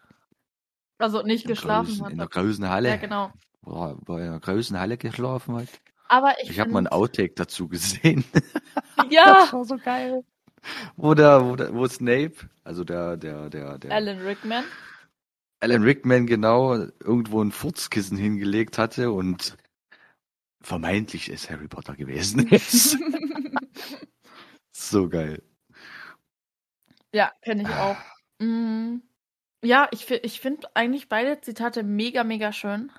Speaker 2: Also nicht geschlafen
Speaker 1: Größen,
Speaker 2: hat.
Speaker 1: in der großen Halle.
Speaker 2: ja, genau.
Speaker 1: Er, er in der großen Halle geschlafen hat.
Speaker 2: Aber ich,
Speaker 1: Ich, habe mal ein Outtake dazu gesehen.
Speaker 2: Ja,
Speaker 1: war so geil. Wo der, wo der, wo Snape, also der, der, der, der
Speaker 2: Alan Rickman.
Speaker 1: Alan Rickman genau irgendwo ein Furzkissen hingelegt hatte und vermeintlich es Harry Potter gewesen ist. so geil.
Speaker 2: ja, kenne ich auch. Mm, ja, ich, ich finde eigentlich beide Zitate mega, mega schön.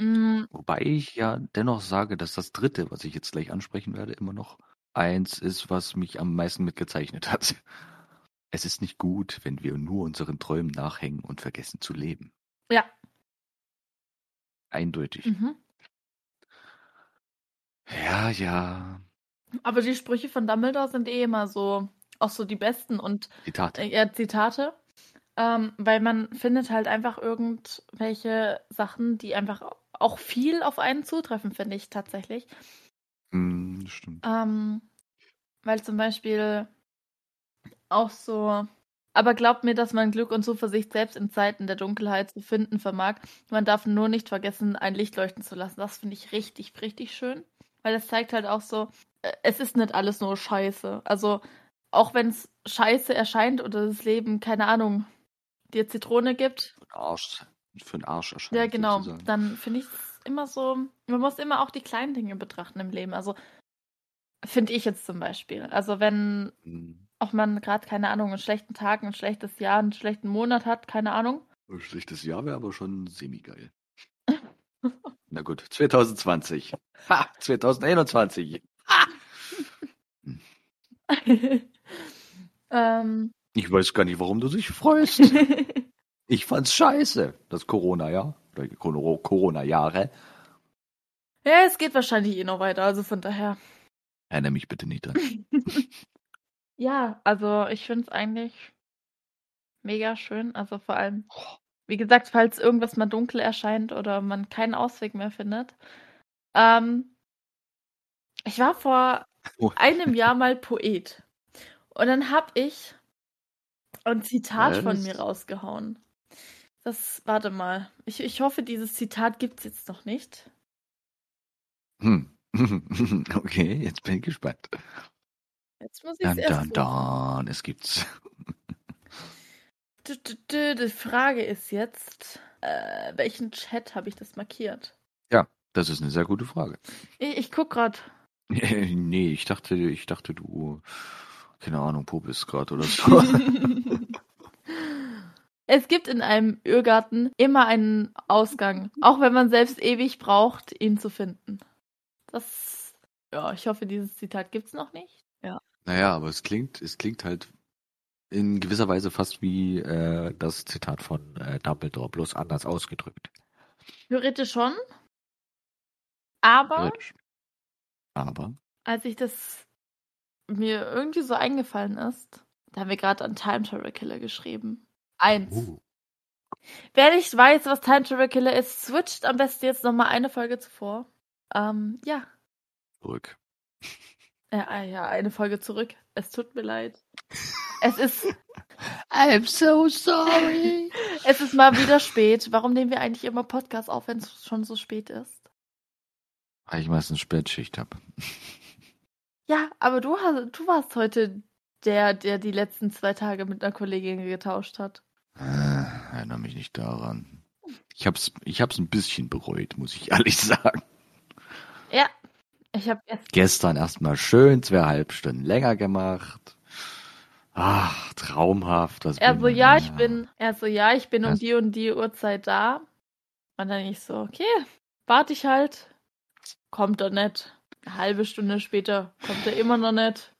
Speaker 2: Mm,
Speaker 1: Wobei ich ja dennoch sage, dass das dritte, was ich jetzt gleich ansprechen werde, immer noch eins ist, was mich am meisten mitgezeichnet hat. Es ist nicht gut, wenn wir nur unseren Träumen nachhängen und vergessen zu leben.
Speaker 2: ja.
Speaker 1: Eindeutig.
Speaker 2: Mhm.
Speaker 1: Ja, ja.
Speaker 2: Aber die Sprüche von Dumbledore sind eh immer so, auch so die besten und
Speaker 1: Zitat.
Speaker 2: äh, Zitate. Ähm, weil man findet halt einfach irgendwelche Sachen, die einfach auch viel auf einen zutreffen, finde ich tatsächlich.
Speaker 1: Hm, stimmt.
Speaker 2: Ähm, weil zum Beispiel auch so, aber glaubt mir, dass man Glück und Zuversicht selbst in Zeiten der Dunkelheit zu finden vermag. Man darf nur nicht vergessen, ein Licht leuchten zu lassen. Das finde ich richtig, richtig schön. Weil das zeigt halt auch so, äh, es ist nicht alles nur Scheiße. Also, auch wenn es Scheiße erscheint oder das Leben, keine Ahnung, dir Zitrone gibt,
Speaker 1: Arsch, für den Arsch erscheint.
Speaker 2: ja, genau.
Speaker 1: sozusagen.
Speaker 2: Dann finde ich es immer so, man muss immer auch die kleinen Dinge betrachten im Leben. Also finde ich jetzt zum Beispiel. Also wenn
Speaker 1: Hm,
Speaker 2: auch man gerade, keine Ahnung, einen schlechten Tag, ein schlechtes Jahr, einen schlechten Monat hat, keine Ahnung.
Speaker 1: Ein schlechtes Jahr wäre aber schon semi-geil. Na gut, 2020. Ha, 2021.
Speaker 2: ähm,
Speaker 1: Ich weiß gar nicht, warum du dich freust. Ich fand's scheiße, das Corona-Jahr. Corona-Jahre.
Speaker 2: ja, es geht wahrscheinlich eh noch weiter, also von daher.
Speaker 1: Erinnere mich bitte nicht dran.
Speaker 2: Ja, also ich finde es eigentlich mega schön. Also vor allem Wie gesagt, falls irgendwas mal dunkel erscheint oder man keinen Ausweg mehr findet. Ähm, ich war vor
Speaker 1: Oh.
Speaker 2: einem Jahr mal Poet. Und dann habe ich ein Zitat
Speaker 1: Ja,
Speaker 2: von mir rausgehauen. Das, warte mal. Ich, ich hoffe, dieses Zitat gibt es jetzt noch nicht.
Speaker 1: Hm. Okay, jetzt bin ich gespannt.
Speaker 2: Jetzt muss ich es
Speaker 1: Dann,
Speaker 2: erst
Speaker 1: dann, dann, es gibt's.
Speaker 2: Dü, Die Frage ist jetzt, äh, welchen Chat habe ich das markiert?
Speaker 1: Das ist eine sehr gute Frage.
Speaker 2: Ich, ich guck grad.
Speaker 1: Nee, ich dachte, ich dachte, du, keine Ahnung, popelst gerade oder so.
Speaker 2: es gibt in einem Irrgarten immer einen Ausgang, auch wenn man selbst ewig braucht, ihn zu finden. Das, ja, ich hoffe, dieses Zitat gibt's noch nicht.
Speaker 1: Naja, aber es klingt, es klingt halt in gewisser Weise fast wie äh, das Zitat von äh, Dumbledore, bloß anders ausgedrückt.
Speaker 2: Theoretisch schon. Aber
Speaker 1: Theoretisch. Aber,
Speaker 2: als ich das mir irgendwie so eingefallen ist, da haben wir gerade an Time Travel Killer geschrieben. Eins.
Speaker 1: uh,
Speaker 2: Wer nicht weiß, was Time Travel Killer ist, switcht am besten jetzt nochmal eine Folge zuvor. Ähm, ja.
Speaker 1: zurück.
Speaker 2: Ja, ah, ja, eine Folge zurück. Es tut mir leid. Es ist,
Speaker 1: I'm so sorry.
Speaker 2: es ist mal wieder spät. Warum nehmen wir eigentlich immer Podcast auf, wenn es schon so spät ist?
Speaker 1: Weil ich meistens Spätschicht habe.
Speaker 2: Ja, aber du hast, du warst heute der, der die letzten zwei Tage mit einer Kollegin getauscht hat.
Speaker 1: Äh, erinnere mich nicht daran. Ich hab's, ich hab's ein bisschen bereut, muss ich ehrlich sagen.
Speaker 2: Ja. Ich habe erst
Speaker 1: Gestern erstmal schön zweieinhalb Stunden länger gemacht. Ach, traumhaft. Was
Speaker 2: Er so,
Speaker 1: man
Speaker 2: ja, ich bin, er so, ja, ich bin um die und die Uhrzeit da. Und dann ich so, okay, warte ich halt. Kommt er nicht. Eine halbe Stunde später kommt er immer noch nicht.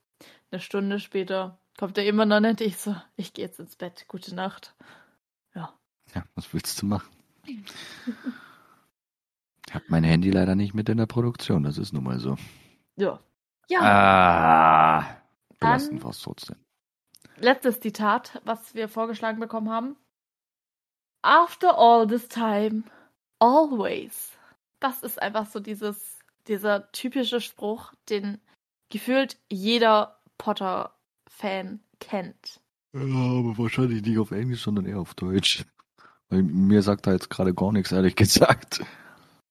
Speaker 2: Eine Stunde später kommt er immer noch nicht. Ich so, ich gehe jetzt ins Bett. Gute Nacht. Ja.
Speaker 1: Ja, was willst du machen? Ich hab mein Handy leider nicht mit in der Produktion, das ist nun mal so.
Speaker 2: Ja. Ja.
Speaker 1: Ah, belastend
Speaker 2: Dann-
Speaker 1: war's trotzdem.
Speaker 2: Letztes Zitat, was wir vorgeschlagen bekommen haben. After all this time, always. Das ist einfach so dieses, dieser typische Spruch, den gefühlt jeder Potter-Fan kennt.
Speaker 1: Ja, aber wahrscheinlich nicht auf Englisch, sondern eher auf Deutsch. Weil mir sagt da jetzt gerade gar nichts, ehrlich gesagt.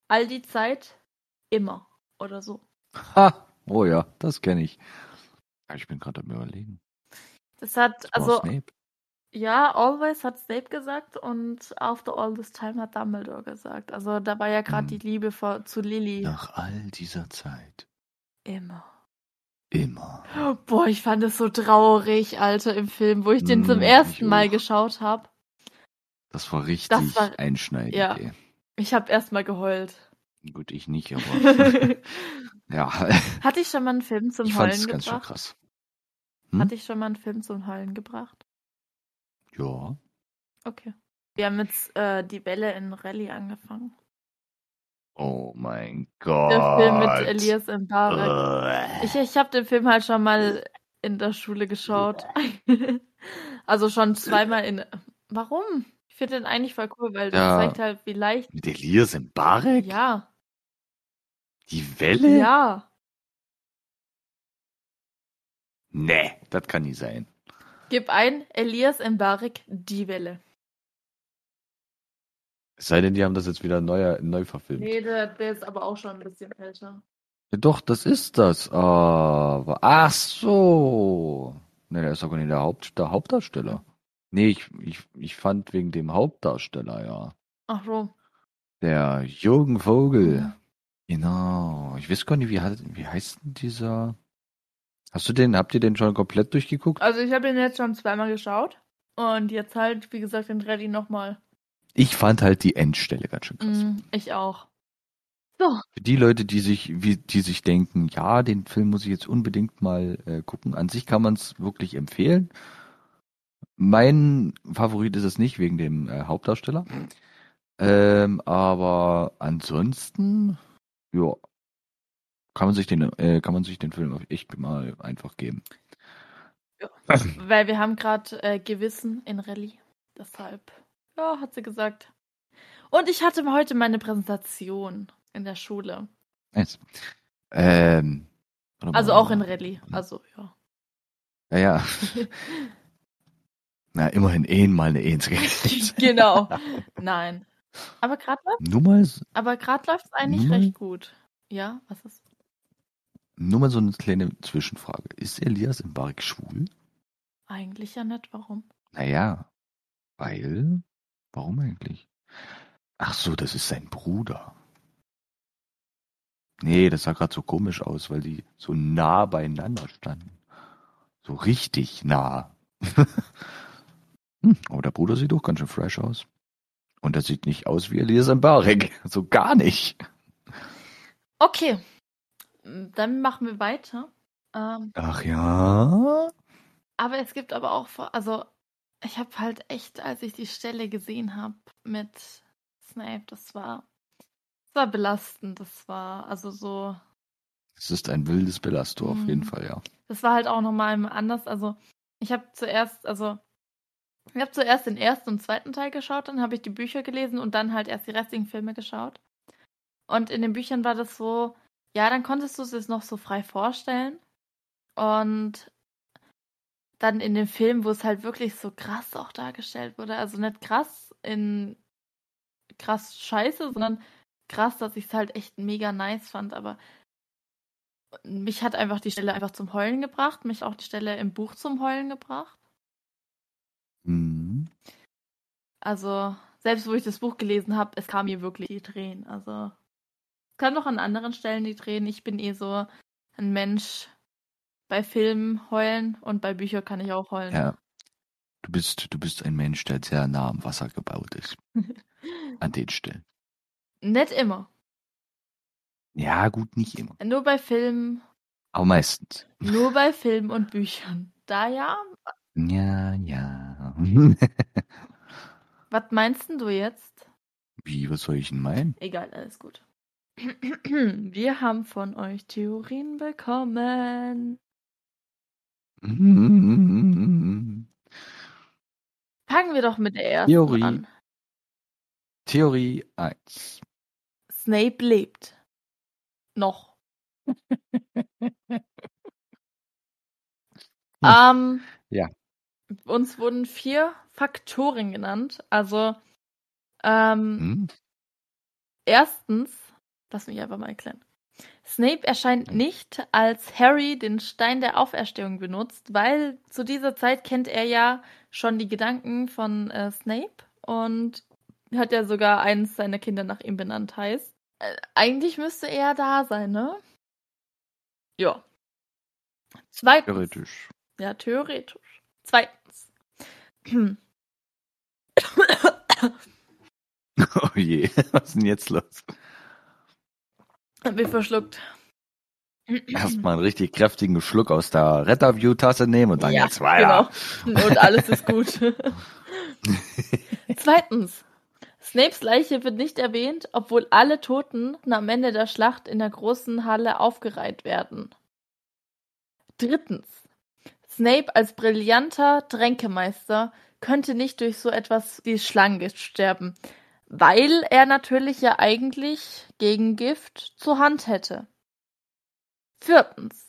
Speaker 2: All die Zeit, immer oder so.
Speaker 1: Ha! Oh ja, das kenne ich. Ich bin gerade am überlegen.
Speaker 2: Das hat,
Speaker 1: Das
Speaker 2: also,
Speaker 1: Snape.
Speaker 2: Ja, always hat Snape gesagt und after all this time hat Dumbledore gesagt. Also da war ja gerade
Speaker 1: Hm.
Speaker 2: die Liebe vor, zu Lily.
Speaker 1: Nach all dieser Zeit.
Speaker 2: Immer.
Speaker 1: Immer.
Speaker 2: Boah, ich fand es so traurig, Alter, im Film, wo ich den zum
Speaker 1: Mm,
Speaker 2: ersten
Speaker 1: ich
Speaker 2: Mal
Speaker 1: auch.
Speaker 2: geschaut habe.
Speaker 1: Das war richtig
Speaker 2: Das war-
Speaker 1: einschneidend.
Speaker 2: ja.
Speaker 1: Ey.
Speaker 2: Ich habe erst mal geheult.
Speaker 1: Gut, ich nicht, aber ja,
Speaker 2: Hatte ich schon mal einen Film zum
Speaker 1: ich
Speaker 2: Heulen
Speaker 1: fand's ganz schön
Speaker 2: gebracht?
Speaker 1: krass. Hm?
Speaker 2: Hatte ich schon mal einen Film zum Heulen gebracht?
Speaker 1: Ja.
Speaker 2: Okay. Wir haben jetzt äh, die Welle in Rallye angefangen.
Speaker 1: Oh mein Gott.
Speaker 2: Der Film mit Elias Mbarek.
Speaker 1: Äh.
Speaker 2: Ich, ich habe den Film halt schon mal in der Schule geschaut. also schon zweimal in. Warum? Ich finde den eigentlich voll cool, weil das
Speaker 1: Ja.
Speaker 2: zeigt halt, wie leicht.
Speaker 1: Mit Elias Mbarek?
Speaker 2: Ja,
Speaker 1: Die Welle?
Speaker 2: ja.
Speaker 1: Nee, das kann nicht sein.
Speaker 2: Gib ein, Elias Mbarek, die Welle.
Speaker 1: Es sei denn, die haben das jetzt wieder neu, neu verfilmt.
Speaker 2: Nee, der, der ist aber auch schon ein bisschen älter.
Speaker 1: Ja, doch, das ist das. Aber, ach so. Nee, der ist doch gar nicht der, Haupt, der Hauptdarsteller. Nee, ich, ich, ich fand wegen dem Hauptdarsteller, ja.
Speaker 2: Ach so.
Speaker 1: Der Jürgen Vogel.
Speaker 2: Mhm.
Speaker 1: Genau. Ich weiß gar nicht, wie, heißt- wie heißt denn dieser? Hast du den, habt ihr den schon komplett durchgeguckt?
Speaker 2: Also ich habe ihn jetzt schon zweimal geschaut. Und jetzt halt, wie gesagt, den Reddy nochmal.
Speaker 1: Ich fand halt die Endstelle ganz schön krass.
Speaker 2: Mm, ich auch. So.
Speaker 1: Für die Leute, die sich, wie, die sich denken, ja, den Film muss ich jetzt unbedingt mal äh, gucken. An sich kann man es wirklich empfehlen. Mein Favorit ist es nicht wegen dem äh, Hauptdarsteller. Ähm, aber ansonsten, ja, kann man sich den, äh, kann man sich den Film echt mal einfach geben.
Speaker 2: Weil wir haben gerade äh, Gewissen in Rallye. Deshalb Ja, hat sie gesagt. Und ich hatte heute meine Präsentation in der Schule.
Speaker 1: Nice. Ähm,
Speaker 2: Also auch in Rallye. Also, ja.
Speaker 1: Ja, ja. Na, immerhin eh mal eine gekriegt.
Speaker 2: genau. Nein. Aber gerade
Speaker 1: Nur mal,
Speaker 2: aber grad läuft es eigentlich recht gut. Ja, was ist?
Speaker 1: Nur mal so eine kleine Zwischenfrage. Ist Elias im Bark schwul?
Speaker 2: Eigentlich ja nicht. Warum?
Speaker 1: Naja, weil. Warum eigentlich? Ach so, das ist sein Bruder. Nee, das sah gerade so komisch aus, weil die so nah beieinander standen. So richtig nah. hm, aber der Bruder sieht doch ganz schön fresh aus. Und er sieht nicht aus wie Elias Mbarek. So gar nicht.
Speaker 2: Okay. Dann machen wir weiter. Ähm,
Speaker 1: Ach ja?
Speaker 2: aber es gibt aber auch, also ich habe halt echt, als ich die Stelle gesehen habe mit Snape, das war, das war belastend. Das war also so,
Speaker 1: Es ist ein wildes Belastor, auf jeden
Speaker 2: Mhm.
Speaker 1: Fall, ja.
Speaker 2: das war halt auch nochmal anders. Also ich habe zuerst, also ich habe zuerst den ersten und zweiten Teil geschaut, dann habe ich die Bücher gelesen und dann halt erst die restlichen Filme geschaut. Und in den Büchern war das so, ja, dann konntest du es jetzt noch so frei vorstellen. Und dann in dem Film, wo es halt wirklich so krass auch dargestellt wurde, also nicht krass in krass scheiße, sondern krass, dass ich es halt echt mega nice fand, aber mich hat einfach die Stelle einfach zum Heulen gebracht, mich auch die Stelle im Buch zum Heulen gebracht.
Speaker 1: Mhm.
Speaker 2: Also, selbst wo ich das Buch gelesen habe, es kam mir wirklich die Tränen. Also, es kam noch an anderen Stellen die Tränen. Ich bin eh so ein Mensch. Bei Filmen heulen und bei Büchern kann ich auch heulen.
Speaker 1: Ja. Du bist, du bist ein Mensch, der sehr nah am Wasser gebaut ist. An den Stellen.
Speaker 2: Nicht immer.
Speaker 1: Ja, gut, nicht immer.
Speaker 2: Nur bei Filmen,
Speaker 1: Aber meistens.
Speaker 2: nur bei Filmen und Büchern. Da ja.
Speaker 1: Ja, ja.
Speaker 2: Was meinst denn du jetzt?
Speaker 1: Wie, was soll ich denn meinen?
Speaker 2: Egal, alles gut. Wir haben von euch Theorien bekommen. Fangen wir doch mit der ersten
Speaker 1: Theorie.
Speaker 2: an.
Speaker 1: Theorie 1.
Speaker 2: Snape lebt. Noch. ähm,
Speaker 1: Ja.
Speaker 2: Uns wurden vier Faktoren genannt. Also, ähm,
Speaker 1: Hm?
Speaker 2: erstens, lass mich einfach mal erklären. Snape erscheint nicht, als Harry den Stein der Auferstehung benutzt, weil zu dieser Zeit kennt er ja schon die Gedanken von äh, Snape und hat ja sogar eins seiner Kinder nach ihm benannt, heißt. Äh, eigentlich müsste er da sein, ne? Ja. Zweitens.
Speaker 1: Theoretisch.
Speaker 2: Ja, theoretisch. Zweitens.
Speaker 1: Oh je, was ist denn jetzt los?
Speaker 2: Hab mich verschluckt.
Speaker 1: Erstmal einen richtig kräftigen Schluck aus der Retterview-Tasse nehmen und dann
Speaker 2: Ja,
Speaker 1: jetzt weiter.
Speaker 2: Genau. Und alles ist gut. Zweitens. Snapes Leiche wird nicht erwähnt, obwohl alle Toten am Ende der Schlacht in der großen Halle aufgereiht werden. Drittens. Snape als brillanter Tränkemeister könnte nicht durch so etwas wie Schlangengift sterben, weil er natürlich ja eigentlich Gegengift zur Hand hätte. Viertens.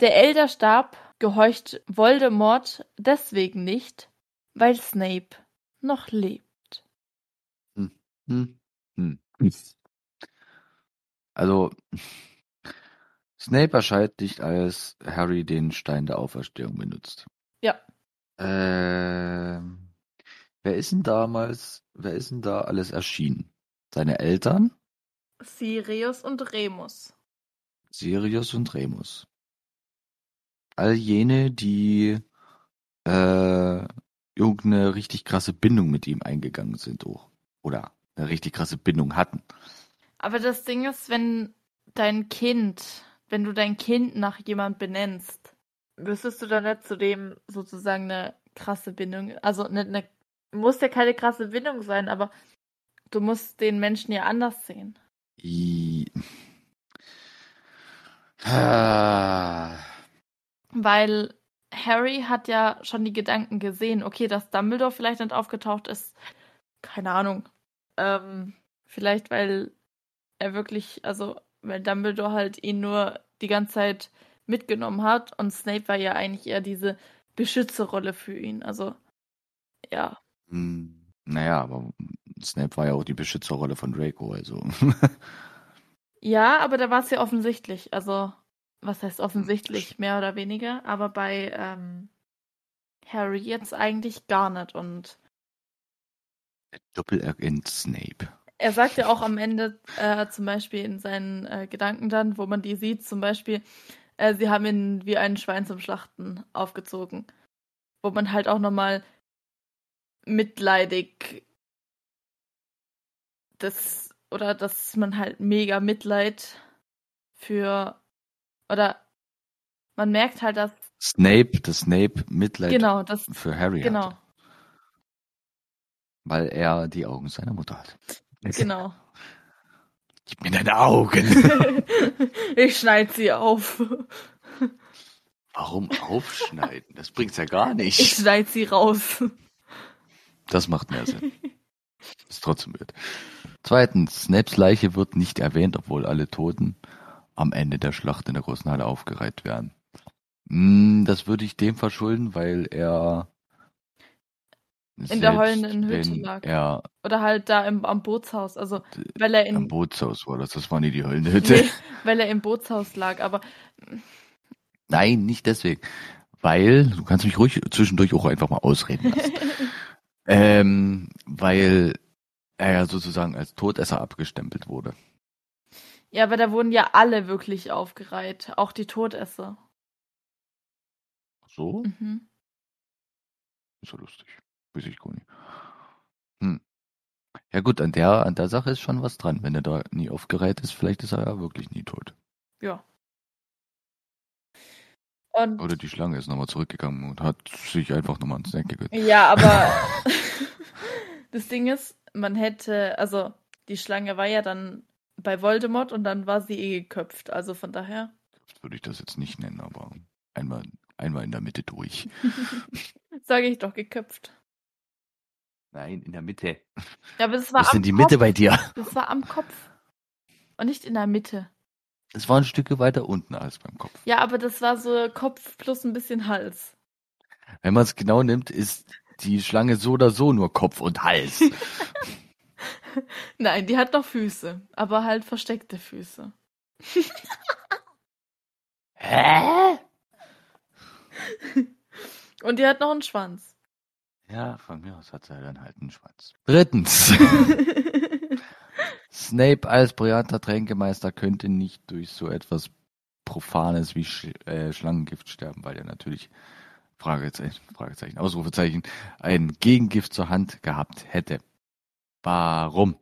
Speaker 2: Der Elderstab gehorcht Voldemort deswegen nicht, weil Snape noch lebt.
Speaker 1: Hm. Hm. Also, Snape erscheint nicht, als Harry den Stein der Auferstehung benutzt.
Speaker 2: Ja.
Speaker 1: Ähm, wer ist denn damals, wer ist denn da alles erschienen? Seine Eltern?
Speaker 2: Sirius und Remus.
Speaker 1: Sirius und Remus. All jene, die äh, irgendeine richtig krasse Bindung mit ihm eingegangen sind, auch. Oder eine richtig krasse Bindung hatten.
Speaker 2: Aber das Ding ist, wenn dein Kind, wenn du dein Kind nach jemand benennst, müsstest du dann nicht zu dem sozusagen eine krasse Bindung, also nicht eine, muss ja keine krasse Bindung sein, aber du musst den Menschen ja anders sehen.
Speaker 1: I ah,
Speaker 2: Weil Harry hat ja schon die Gedanken gesehen, okay, dass Dumbledore vielleicht nicht aufgetaucht ist, keine Ahnung. Ähm, vielleicht, weil er wirklich, also, weil Dumbledore halt ihn nur die ganze Zeit mitgenommen hat und Snape war ja eigentlich eher diese Beschützerrolle für ihn. Also, ja.
Speaker 1: Hm, naja, aber Snape war ja auch die Beschützerrolle von Draco, also.
Speaker 2: ja, aber da war es ja offensichtlich. Also, was heißt offensichtlich, mehr oder weniger. Aber bei ähm, Harry jetzt eigentlich gar nicht. Und
Speaker 1: Doppelagent Snape.
Speaker 2: Er sagt ja auch am Ende äh, zum Beispiel in seinen äh, Gedanken dann, wo man die sieht, zum Beispiel, äh, sie haben ihn wie ein Schwein zum Schlachten aufgezogen. Wo man halt auch nochmal mitleidig das oder dass man halt mega Mitleid für oder man merkt halt, dass
Speaker 1: Snape, das Snape Mitleid
Speaker 2: genau, das,
Speaker 1: für Harry
Speaker 2: genau.
Speaker 1: hat. Weil er die Augen seiner Mutter hat.
Speaker 2: Genau.
Speaker 1: Gib mir deine Augen.
Speaker 2: ich schneide sie auf.
Speaker 1: Warum aufschneiden? Das bringt's ja gar nicht.
Speaker 2: Ich schneide sie raus.
Speaker 1: Das macht mehr Sinn. Ist trotzdem weird. Zweitens, Snapes Leiche wird nicht erwähnt, obwohl alle Toten am Ende der Schlacht in der großen Halle aufgereiht werden. Hm, das würde ich dem verschulden, weil er
Speaker 2: in der heulenden Hütte lag.
Speaker 1: Er
Speaker 2: Oder halt da im, am Bootshaus. Also, weil er in.
Speaker 1: am Bootshaus war das, das war nie die heulende Hütte.
Speaker 2: Nee, weil er im Bootshaus lag, aber.
Speaker 1: Nein, nicht deswegen. Weil, du kannst mich ruhig zwischendurch auch einfach mal ausreden lassen. ähm, weil er ja sozusagen als Todesser abgestempelt wurde.
Speaker 2: Ja, aber da wurden ja alle wirklich aufgereiht, auch die Todesser.
Speaker 1: Ach so?
Speaker 2: Mhm.
Speaker 1: Ist ja lustig. Weiß ich gar nicht. Hm. Ja gut, an der, an der Sache ist schon was dran. Wenn er da nie aufgereiht ist, vielleicht ist er ja wirklich nie tot.
Speaker 2: Ja. Und
Speaker 1: Oder die Schlange ist nochmal zurückgegangen und hat sich einfach nochmal ans Neck gegönnt.
Speaker 2: Ja, aber das Ding ist, man hätte, also die Schlange war ja dann bei Voldemort und dann war sie eh geköpft. Also von daher.
Speaker 1: Würde ich das jetzt nicht nennen, aber einmal, einmal in der Mitte durch.
Speaker 2: Sage ich doch geköpft.
Speaker 1: Nein, in der Mitte.
Speaker 2: Ja, aber das war
Speaker 1: Was ist
Speaker 2: am
Speaker 1: denn die
Speaker 2: Kopf.
Speaker 1: Mitte bei dir?
Speaker 2: Das war am Kopf. Und nicht in der Mitte.
Speaker 1: Es war ein Stück weiter unten als beim Kopf.
Speaker 2: Ja, aber das war so Kopf plus ein bisschen Hals.
Speaker 1: Wenn man es genau nimmt, ist die Schlange so oder so nur Kopf und Hals.
Speaker 2: Nein, die hat noch Füße, aber halt versteckte Füße.
Speaker 1: Hä?
Speaker 2: Und die hat noch einen Schwanz.
Speaker 1: Ja, von mir aus hat er dann halt einen Schwanz. Drittens. Snape als brillanter Tränkemeister könnte nicht durch so etwas Profanes wie Sch äh, Schlangengift sterben, weil er natürlich Fragezeichen, Fragezeichen, Ausrufezeichen, ein Gegengift zur Hand gehabt hätte. Warum?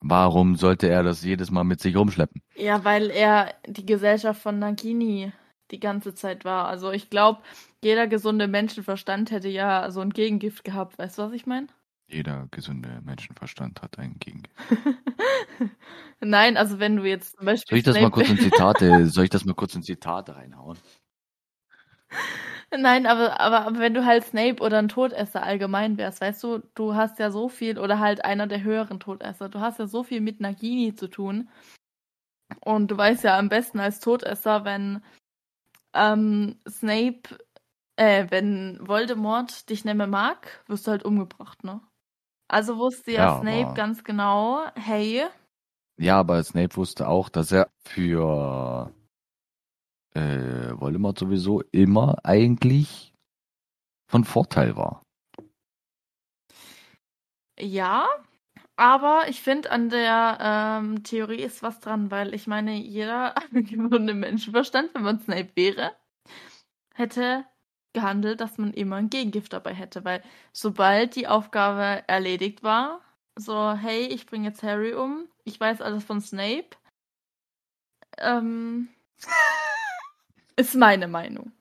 Speaker 1: Warum sollte er das jedes Mal mit sich rumschleppen?
Speaker 2: Ja, weil er die Gesellschaft von Nagini die ganze Zeit war. Also ich glaube, jeder gesunde Menschenverstand hätte ja so ein Gegengift gehabt. Weißt du, was ich meine?
Speaker 1: Jeder gesunde Menschenverstand hat ein Gegengift.
Speaker 2: Nein, also wenn du jetzt zum Beispiel.
Speaker 1: Soll ich das mal kurz in Zitate, soll ich das mal kurz in Zitate reinhauen?
Speaker 2: Nein, aber, aber, aber wenn du halt Snape oder ein Todesser allgemein wärst, weißt du, du hast ja so viel, oder halt einer der höheren Todesser, du hast ja so viel mit Nagini zu tun. Und du weißt ja am besten als Todesser, wenn ähm, Snape, äh, wenn Voldemort dich nicht mehr mag, wirst du halt umgebracht, ne? Also wusste ja,
Speaker 1: Ja,
Speaker 2: Snape ganz genau, hey,
Speaker 1: Ja, aber Snape wusste auch, dass er für äh, Voldemort sowieso immer eigentlich von Vorteil war.
Speaker 2: Ja, aber ich finde, an der ähm, Theorie ist was dran, weil ich meine, jeder gesunde Menschenverstand, wenn man Snape wäre, hätte gehandelt, dass man immer ein Gegengift dabei hätte, weil sobald die Aufgabe erledigt war, so, hey, ich bringe jetzt Harry um, ich weiß alles von Snape, ähm, ist meine Meinung.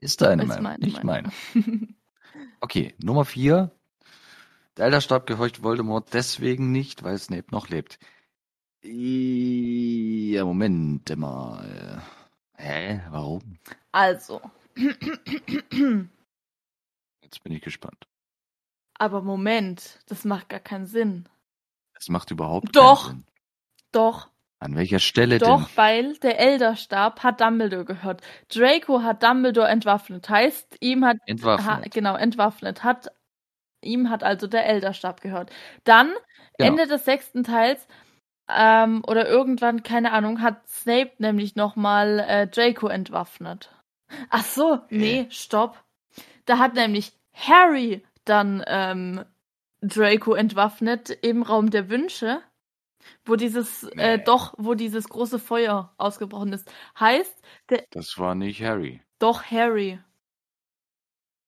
Speaker 1: Ist deine
Speaker 2: Ist
Speaker 1: Meinung,
Speaker 2: meine
Speaker 1: nicht
Speaker 2: Meinung.
Speaker 1: meine. Okay, Nummer vier. Der Elderstab gehorcht Voldemort deswegen nicht, weil Snape noch lebt. Ja, Moment mal. Hä? Warum?
Speaker 2: Also,
Speaker 1: Jetzt bin ich gespannt.
Speaker 2: Aber Moment, das macht gar keinen Sinn.
Speaker 1: Das macht überhaupt
Speaker 2: Doch.
Speaker 1: keinen Sinn.
Speaker 2: Doch,
Speaker 1: An welcher Stelle
Speaker 2: doch,
Speaker 1: denn?
Speaker 2: weil der Elderstab hat Dumbledore gehört. Draco hat Dumbledore entwaffnet. Heißt, ihm hat Ha,
Speaker 1: Entwaffnet.
Speaker 2: genau, entwaffnet. Hat, ihm hat also der Elderstab gehört. Dann,
Speaker 1: Genau.
Speaker 2: Ende des sechsten Teils, ähm, oder irgendwann, keine Ahnung, hat Snape nämlich nochmal äh, Draco entwaffnet. Ach so, nee, stopp. Da hat nämlich Harry dann ähm, Draco entwaffnet im Raum der Wünsche, wo dieses, äh,
Speaker 1: Nee.
Speaker 2: doch, wo dieses große Feuer ausgebrochen ist. Heißt, der,
Speaker 1: Das war nicht Harry.
Speaker 2: doch Harry.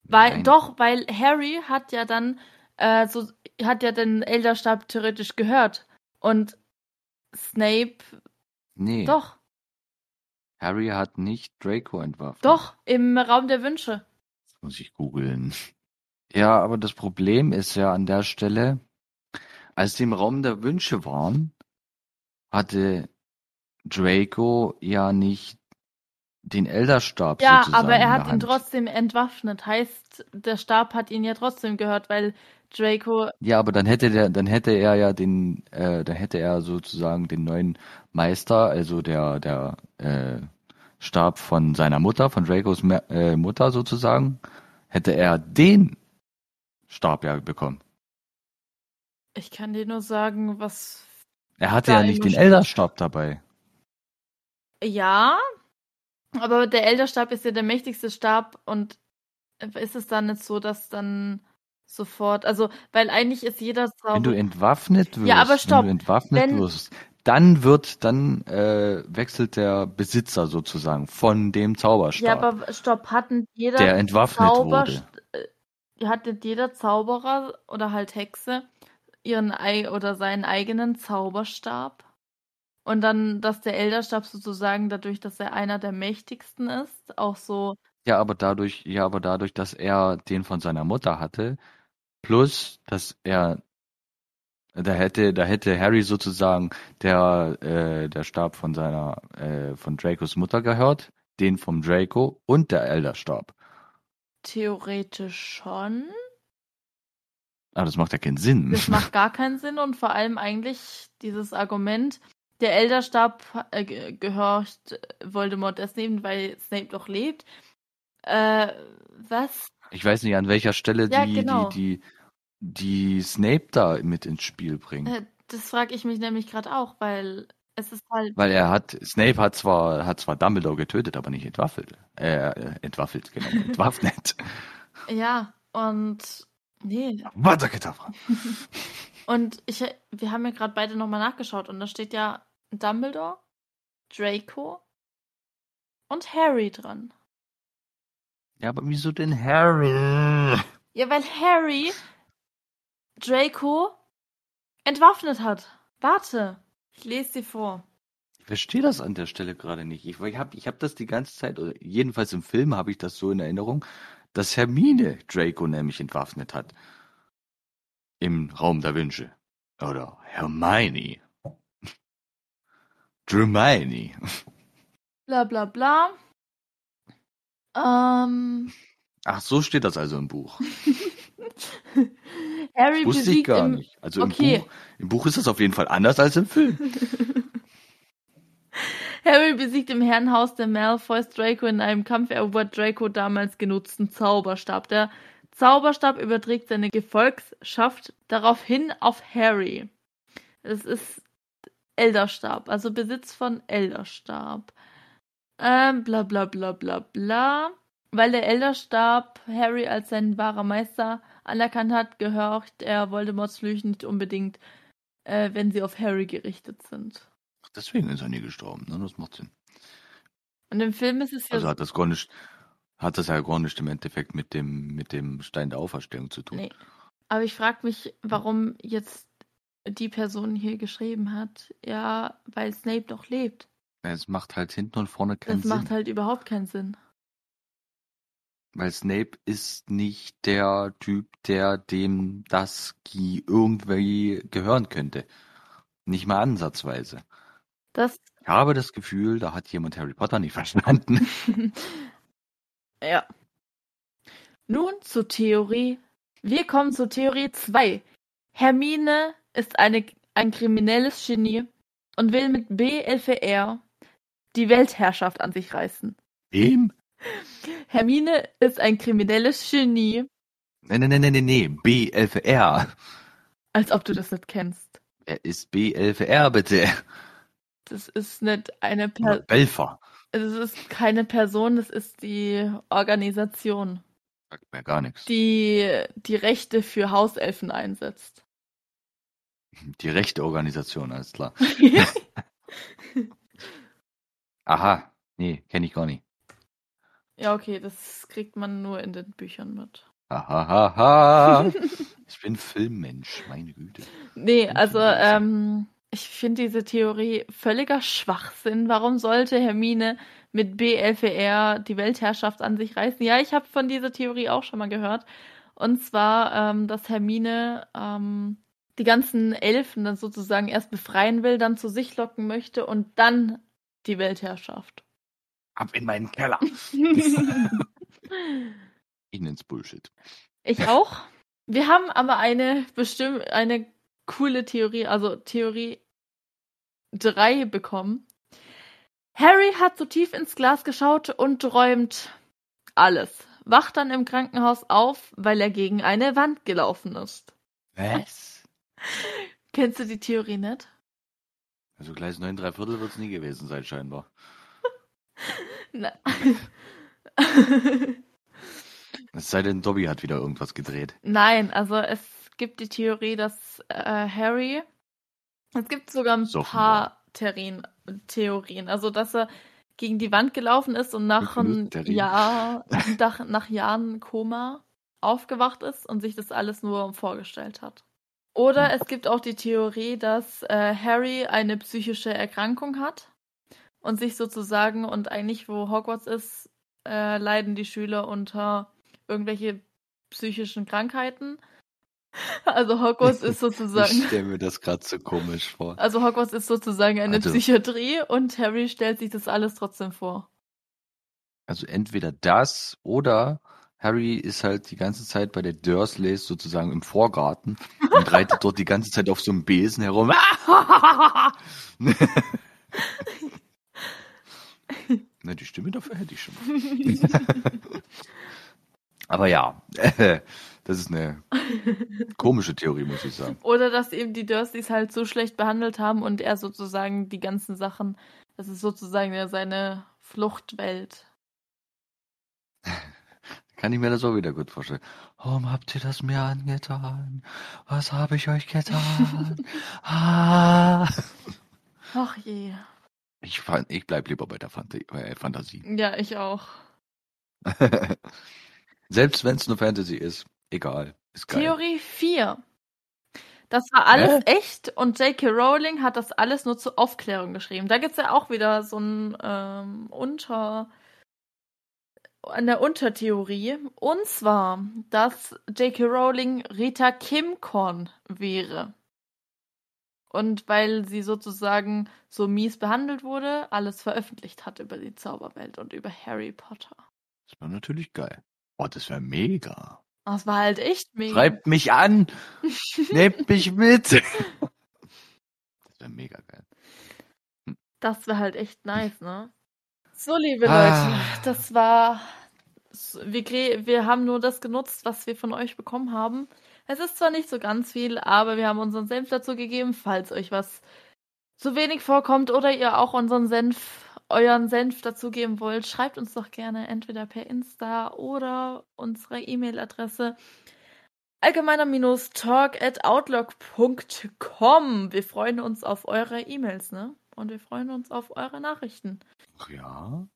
Speaker 2: Weil,
Speaker 1: Nein.
Speaker 2: doch, weil Harry hat ja dann, äh, so, hat ja den Elderstab theoretisch gehört. Und Snape,
Speaker 1: Nee.
Speaker 2: doch,
Speaker 1: Harry hat nicht Draco entwaffnet.
Speaker 2: doch, im Raum der Wünsche.
Speaker 1: Das muss ich googeln. Ja, aber das Problem ist ja an der Stelle, als die im Raum der Wünsche waren, hatte Draco ja nicht den Elderstab
Speaker 2: Ja, aber er hat ihn trotzdem entwaffnet. Heißt, der Stab hat ihn ja trotzdem gehört, weil Draco,
Speaker 1: Ja, aber dann hätte der, dann hätte er ja den, äh, dann hätte er sozusagen den neuen Meister, also der, der äh, Stab von seiner Mutter, von Dracos äh, Mutter sozusagen, hätte er den Stab ja bekommen.
Speaker 2: ich kann dir nur sagen, was.
Speaker 1: Er hatte ja nicht den. Elderstab dabei.
Speaker 2: Ja, aber der Elderstab ist ja der mächtigste Stab und ist es dann nicht so, dass dann sofort, also, weil eigentlich ist jeder
Speaker 1: Wenn du
Speaker 2: Zauber.
Speaker 1: entwaffnet wirst,
Speaker 2: Ja, aber stopp.
Speaker 1: wenn du entwaffnet
Speaker 2: Wenn-
Speaker 1: wirst, dann wird, dann äh, wechselt der Besitzer sozusagen von dem Zauberstab,
Speaker 2: Ja, aber stopp, hatten jeder
Speaker 1: der entwaffnet
Speaker 2: Zauber,
Speaker 1: wurde.
Speaker 2: äh, hat nicht jeder Zauberer oder halt Hexe ihren ei oder seinen eigenen Zauberstab? Und dann, dass der Elderstab sozusagen dadurch, dass er einer der mächtigsten ist, auch so.
Speaker 1: Ja, aber dadurch, ja, aber dadurch, dass er den von seiner Mutter hatte, plus, dass er, da hätte, da hätte Harry sozusagen der, äh, der Stab von seiner, äh, von Dracos Mutter gehört, den vom Draco und der Elderstab.
Speaker 2: Theoretisch schon.
Speaker 1: Aber das macht ja keinen Sinn.
Speaker 2: Das macht gar keinen Sinn und vor allem eigentlich dieses Argument, der Elderstab äh, ge- gehört Voldemort erst neben, weil Snape noch lebt. Äh, was?
Speaker 1: Ich weiß nicht, an welcher Stelle
Speaker 2: Ja,
Speaker 1: die,
Speaker 2: genau.
Speaker 1: die, die, die Snape da mit ins Spiel bringen.
Speaker 2: Äh, das frage ich mich nämlich gerade auch, weil es ist halt.
Speaker 1: Weil er hat, Snape hat zwar, hat zwar Dumbledore getötet, aber nicht entwaffelt. Äh, entwaffelt, genau, entwaffnet.
Speaker 2: Ja, und. Nee.
Speaker 1: Wasserkartoffeln.
Speaker 2: Und ich, wir haben ja gerade beide nochmal nachgeschaut und da steht ja Dumbledore, Draco und Harry dran.
Speaker 1: Ja, aber wieso denn Harry?
Speaker 2: Ja, weil Harry Draco entwaffnet hat. Warte, ich lese dir vor.
Speaker 1: Ich verstehe das an der Stelle gerade nicht. Ich, ich habe ich hab das die ganze Zeit, oder jedenfalls im Film habe ich das so in Erinnerung, dass Hermine Draco nämlich entwaffnet hat. Im Raum der Wünsche. Oder Hermione. Hermione.
Speaker 2: Bla bla bla. Ähm,
Speaker 1: Ach, so steht das also im Buch.
Speaker 2: Harry
Speaker 1: Wusste ich
Speaker 2: besiegt
Speaker 1: gar
Speaker 2: im,
Speaker 1: nicht. Also
Speaker 2: Okay.
Speaker 1: im, Buch, im Buch ist das auf jeden Fall anders als im Film.
Speaker 2: Harry besiegt im Herrenhaus der Malfoys Draco in einem Kampf erobert Draco damals genutzten Zauberstab. Der Zauberstab überträgt seine Gefolgschaft daraufhin auf Harry. Es ist Elderstab, also Besitz von Elderstab. Ähm, bla bla bla bla bla. Weil der Elderstab Harry als sein wahrer Meister anerkannt hat, gehört er Voldemorts Flüchen nicht unbedingt, äh, wenn sie auf Harry gerichtet sind.
Speaker 1: Ach, Deswegen ist er nie gestorben. Ne? Das macht Sinn.
Speaker 2: Und im Film ist es ja
Speaker 1: Also hat das gar nicht, hat das ja gar nicht im Endeffekt mit dem, mit dem Stein der Auferstehung zu tun.
Speaker 2: Nee. Aber ich frage mich, warum jetzt die Person hier geschrieben hat. Ja, weil Snape noch lebt.
Speaker 1: Es macht halt hinten und vorne keinen
Speaker 2: Das
Speaker 1: Sinn.
Speaker 2: macht halt überhaupt keinen Sinn.
Speaker 1: Weil Snape ist nicht der Typ, der dem das irgendwie gehören könnte. Nicht mal ansatzweise.
Speaker 2: Das,
Speaker 1: Ich habe das Gefühl, da hat jemand Harry Potter nicht verstanden.
Speaker 2: ja. Nun zur Theorie Wir kommen zu Theorie 2. Hermine ist eine, ein kriminelles Genie und will mit BLVR die Weltherrschaft an sich reißen.
Speaker 1: Wem?
Speaker 2: Hermine ist ein kriminelles Genie.
Speaker 1: Nee, nee, nee, nee, nee, BLVR.
Speaker 2: Als ob du das nicht kennst.
Speaker 1: Wer ist BLVR, bitte?
Speaker 2: Das ist nicht eine Person.
Speaker 1: Belfer.
Speaker 2: Es ist keine Person, das ist die Organisation,
Speaker 1: Sagt mir gar nichts.
Speaker 2: die die Rechte für Hauselfen einsetzt.
Speaker 1: Die rechte Organisation, alles klar. Aha, nee, kenne ich gar nicht.
Speaker 2: ja, okay, das kriegt man nur in den Büchern mit.
Speaker 1: Hahaha. ich bin Filmmensch, meine Güte.
Speaker 2: Nee, also ähm, ich finde diese Theorie völliger Schwachsinn. Warum sollte Hermine mit BLVR die Weltherrschaft an sich reißen? Ja, ich habe von dieser Theorie auch schon mal gehört. Und zwar, ähm, dass Hermine ähm, die ganzen Elfen dann sozusagen erst befreien will, dann zu sich locken möchte und dann die Weltherrschaft.
Speaker 1: Ab in meinen Keller. Ich nenn's Bullshit.
Speaker 2: Ich auch. Wir haben aber eine bestimmt eine coole Theorie, also Theorie 3 bekommen. Harry hat so tief ins Glas geschaut und träumt alles. Wacht dann im Krankenhaus auf, weil er gegen eine Wand gelaufen ist.
Speaker 1: Was?
Speaker 2: Kennst du die Theorie nicht?
Speaker 1: Also Gleis 9, 3 Viertel wird's nie gewesen sein, scheinbar.
Speaker 2: Na.
Speaker 1: Es sei denn, Dobby hat wieder irgendwas gedreht.
Speaker 2: Nein, also es gibt die Theorie, dass äh, Harry. Es gibt sogar ein
Speaker 1: Soffen
Speaker 2: paar Theorien, Theorien. Also, dass er gegen die Wand gelaufen ist und nach einem
Speaker 1: Theorien.
Speaker 2: Jahr, nach, nach Jahren Koma aufgewacht ist und sich das alles nur vorgestellt hat. Oder es gibt auch die Theorie, dass äh, Harry eine psychische Erkrankung hat und sich sozusagen und eigentlich wo Hogwarts ist, äh, leiden die Schüler unter irgendwelche psychischen Krankheiten. Also Hogwarts ist
Speaker 1: Ich
Speaker 2: sozusagen,
Speaker 1: stelle mir das gerade so komisch vor.
Speaker 2: also Hogwarts ist sozusagen eine
Speaker 1: Also-
Speaker 2: Psychiatrie und Harry stellt sich das alles trotzdem vor.
Speaker 1: Also entweder das oder Harry ist halt die ganze Zeit bei der Dursleys sozusagen im Vorgarten und reitet dort die ganze Zeit auf so einem Besen herum. Na, die Stimme dafür hätte ich schon. Aber ja, das ist eine komische Theorie, muss ich sagen.
Speaker 2: Oder dass eben die Dursleys halt so schlecht behandelt haben und er sozusagen die ganzen Sachen, das ist sozusagen ja seine Fluchtwelt.
Speaker 1: Kann ich mir das auch wieder gut vorstellen. Warum habt ihr das mir angetan? Was habe ich euch getan? ah.
Speaker 2: Ach je.
Speaker 1: Ich, fan- ich bleib lieber bei der äh, Fantasie.
Speaker 2: Ja, ich auch.
Speaker 1: Selbst wenn es nur Fantasy ist, egal. Ist geil.
Speaker 2: Theorie 4. Das war alles echt und J.K. Rowling hat das alles nur zur Aufklärung geschrieben. Da gibt es ja auch wieder so ein ähm, Unter. Eine Untertheorie. Und zwar, dass J.K. Rowling Rita Kimcorn wäre. Und weil sie sozusagen so mies behandelt wurde, alles veröffentlicht hat über die Zauberwelt und über Harry Potter.
Speaker 1: Das war natürlich geil. Oh, das wäre mega.
Speaker 2: Das war halt echt mega.
Speaker 1: Schreibt mich an. Nehmt mich mit. Das wäre mega geil.
Speaker 2: Das wäre halt echt nice, ne? So, liebe
Speaker 1: Ah.
Speaker 2: Leute, das war. Wir, wir haben nur das genutzt, was wir von euch bekommen haben. Es ist zwar nicht so ganz viel, aber wir haben unseren Senf dazu gegeben, falls euch was zu wenig vorkommt oder ihr auch unseren Senf, euren Senf dazugeben wollt, schreibt uns doch gerne entweder per Insta oder unsere E-Mail-Adresse allgemeiner-talk at outlook.com. Wir freuen uns auf eure E-Mails, ne? Und wir freuen uns auf eure Nachrichten.
Speaker 1: Ach ja.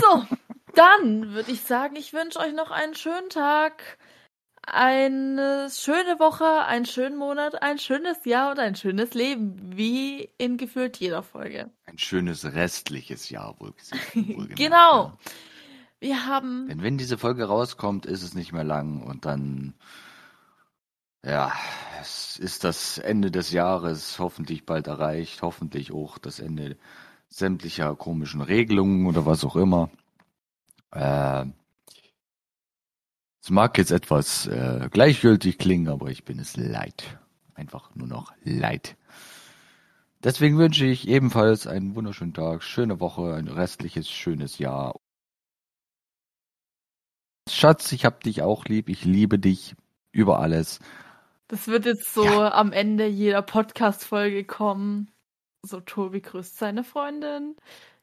Speaker 2: So, dann würde ich sagen, ich wünsche euch noch einen schönen Tag, eine schöne Woche, einen schönen Monat, ein schönes Jahr und ein schönes Leben, wie in gefühlt jeder Folge.
Speaker 1: Ein schönes restliches Jahr wohl wohlgemerkt,
Speaker 2: Genau.
Speaker 1: ja.
Speaker 2: Wir haben
Speaker 1: Denn wenn diese Folge rauskommt, ist es nicht mehr lang und dann, ja, es ist das Ende des Jahres hoffentlich bald erreicht, hoffentlich auch das Ende sämtlicher komischen Regelungen oder was auch immer. Äh, Es mag jetzt etwas äh, gleichgültig klingen, aber ich bin es leid. Einfach nur noch leid. Deswegen wünsche ich ebenfalls einen wunderschönen Tag, schöne Woche, ein restliches schönes Jahr. Schatz, ich hab dich auch lieb, ich liebe dich über alles.
Speaker 2: Das wird jetzt so
Speaker 1: Ja.
Speaker 2: am Ende jeder Podcast-Folge kommen. So, Tobi grüßt seine Freundin.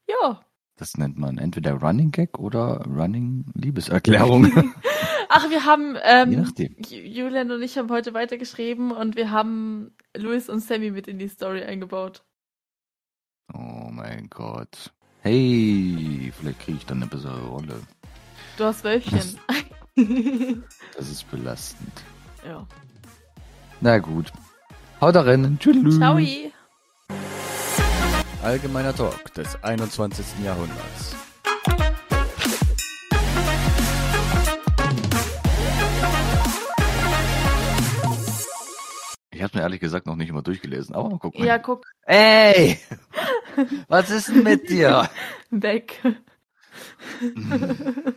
Speaker 2: Ja.
Speaker 1: Das nennt man entweder Running Gag oder Running Liebeserklärung.
Speaker 2: Ach, wir haben, ähm, Julian und ich haben heute weitergeschrieben und wir haben Luis und Sammy mit in die Story eingebaut.
Speaker 1: Oh mein Gott. Hey, vielleicht kriege ich dann eine bessere Rolle.
Speaker 2: Du hast Wölfchen.
Speaker 1: Das ist belastend.
Speaker 2: ja.
Speaker 1: Na gut. Haut rein. Tschüss.
Speaker 2: Ciao.
Speaker 1: Allgemeiner Talk des 21. Jahrhunderts. Ich habe mir ehrlich gesagt noch nicht immer durchgelesen, aber mal gucken.
Speaker 2: Ja, guck,
Speaker 1: Ey! Was ist denn mit dir?
Speaker 2: weg.
Speaker 1: Hm.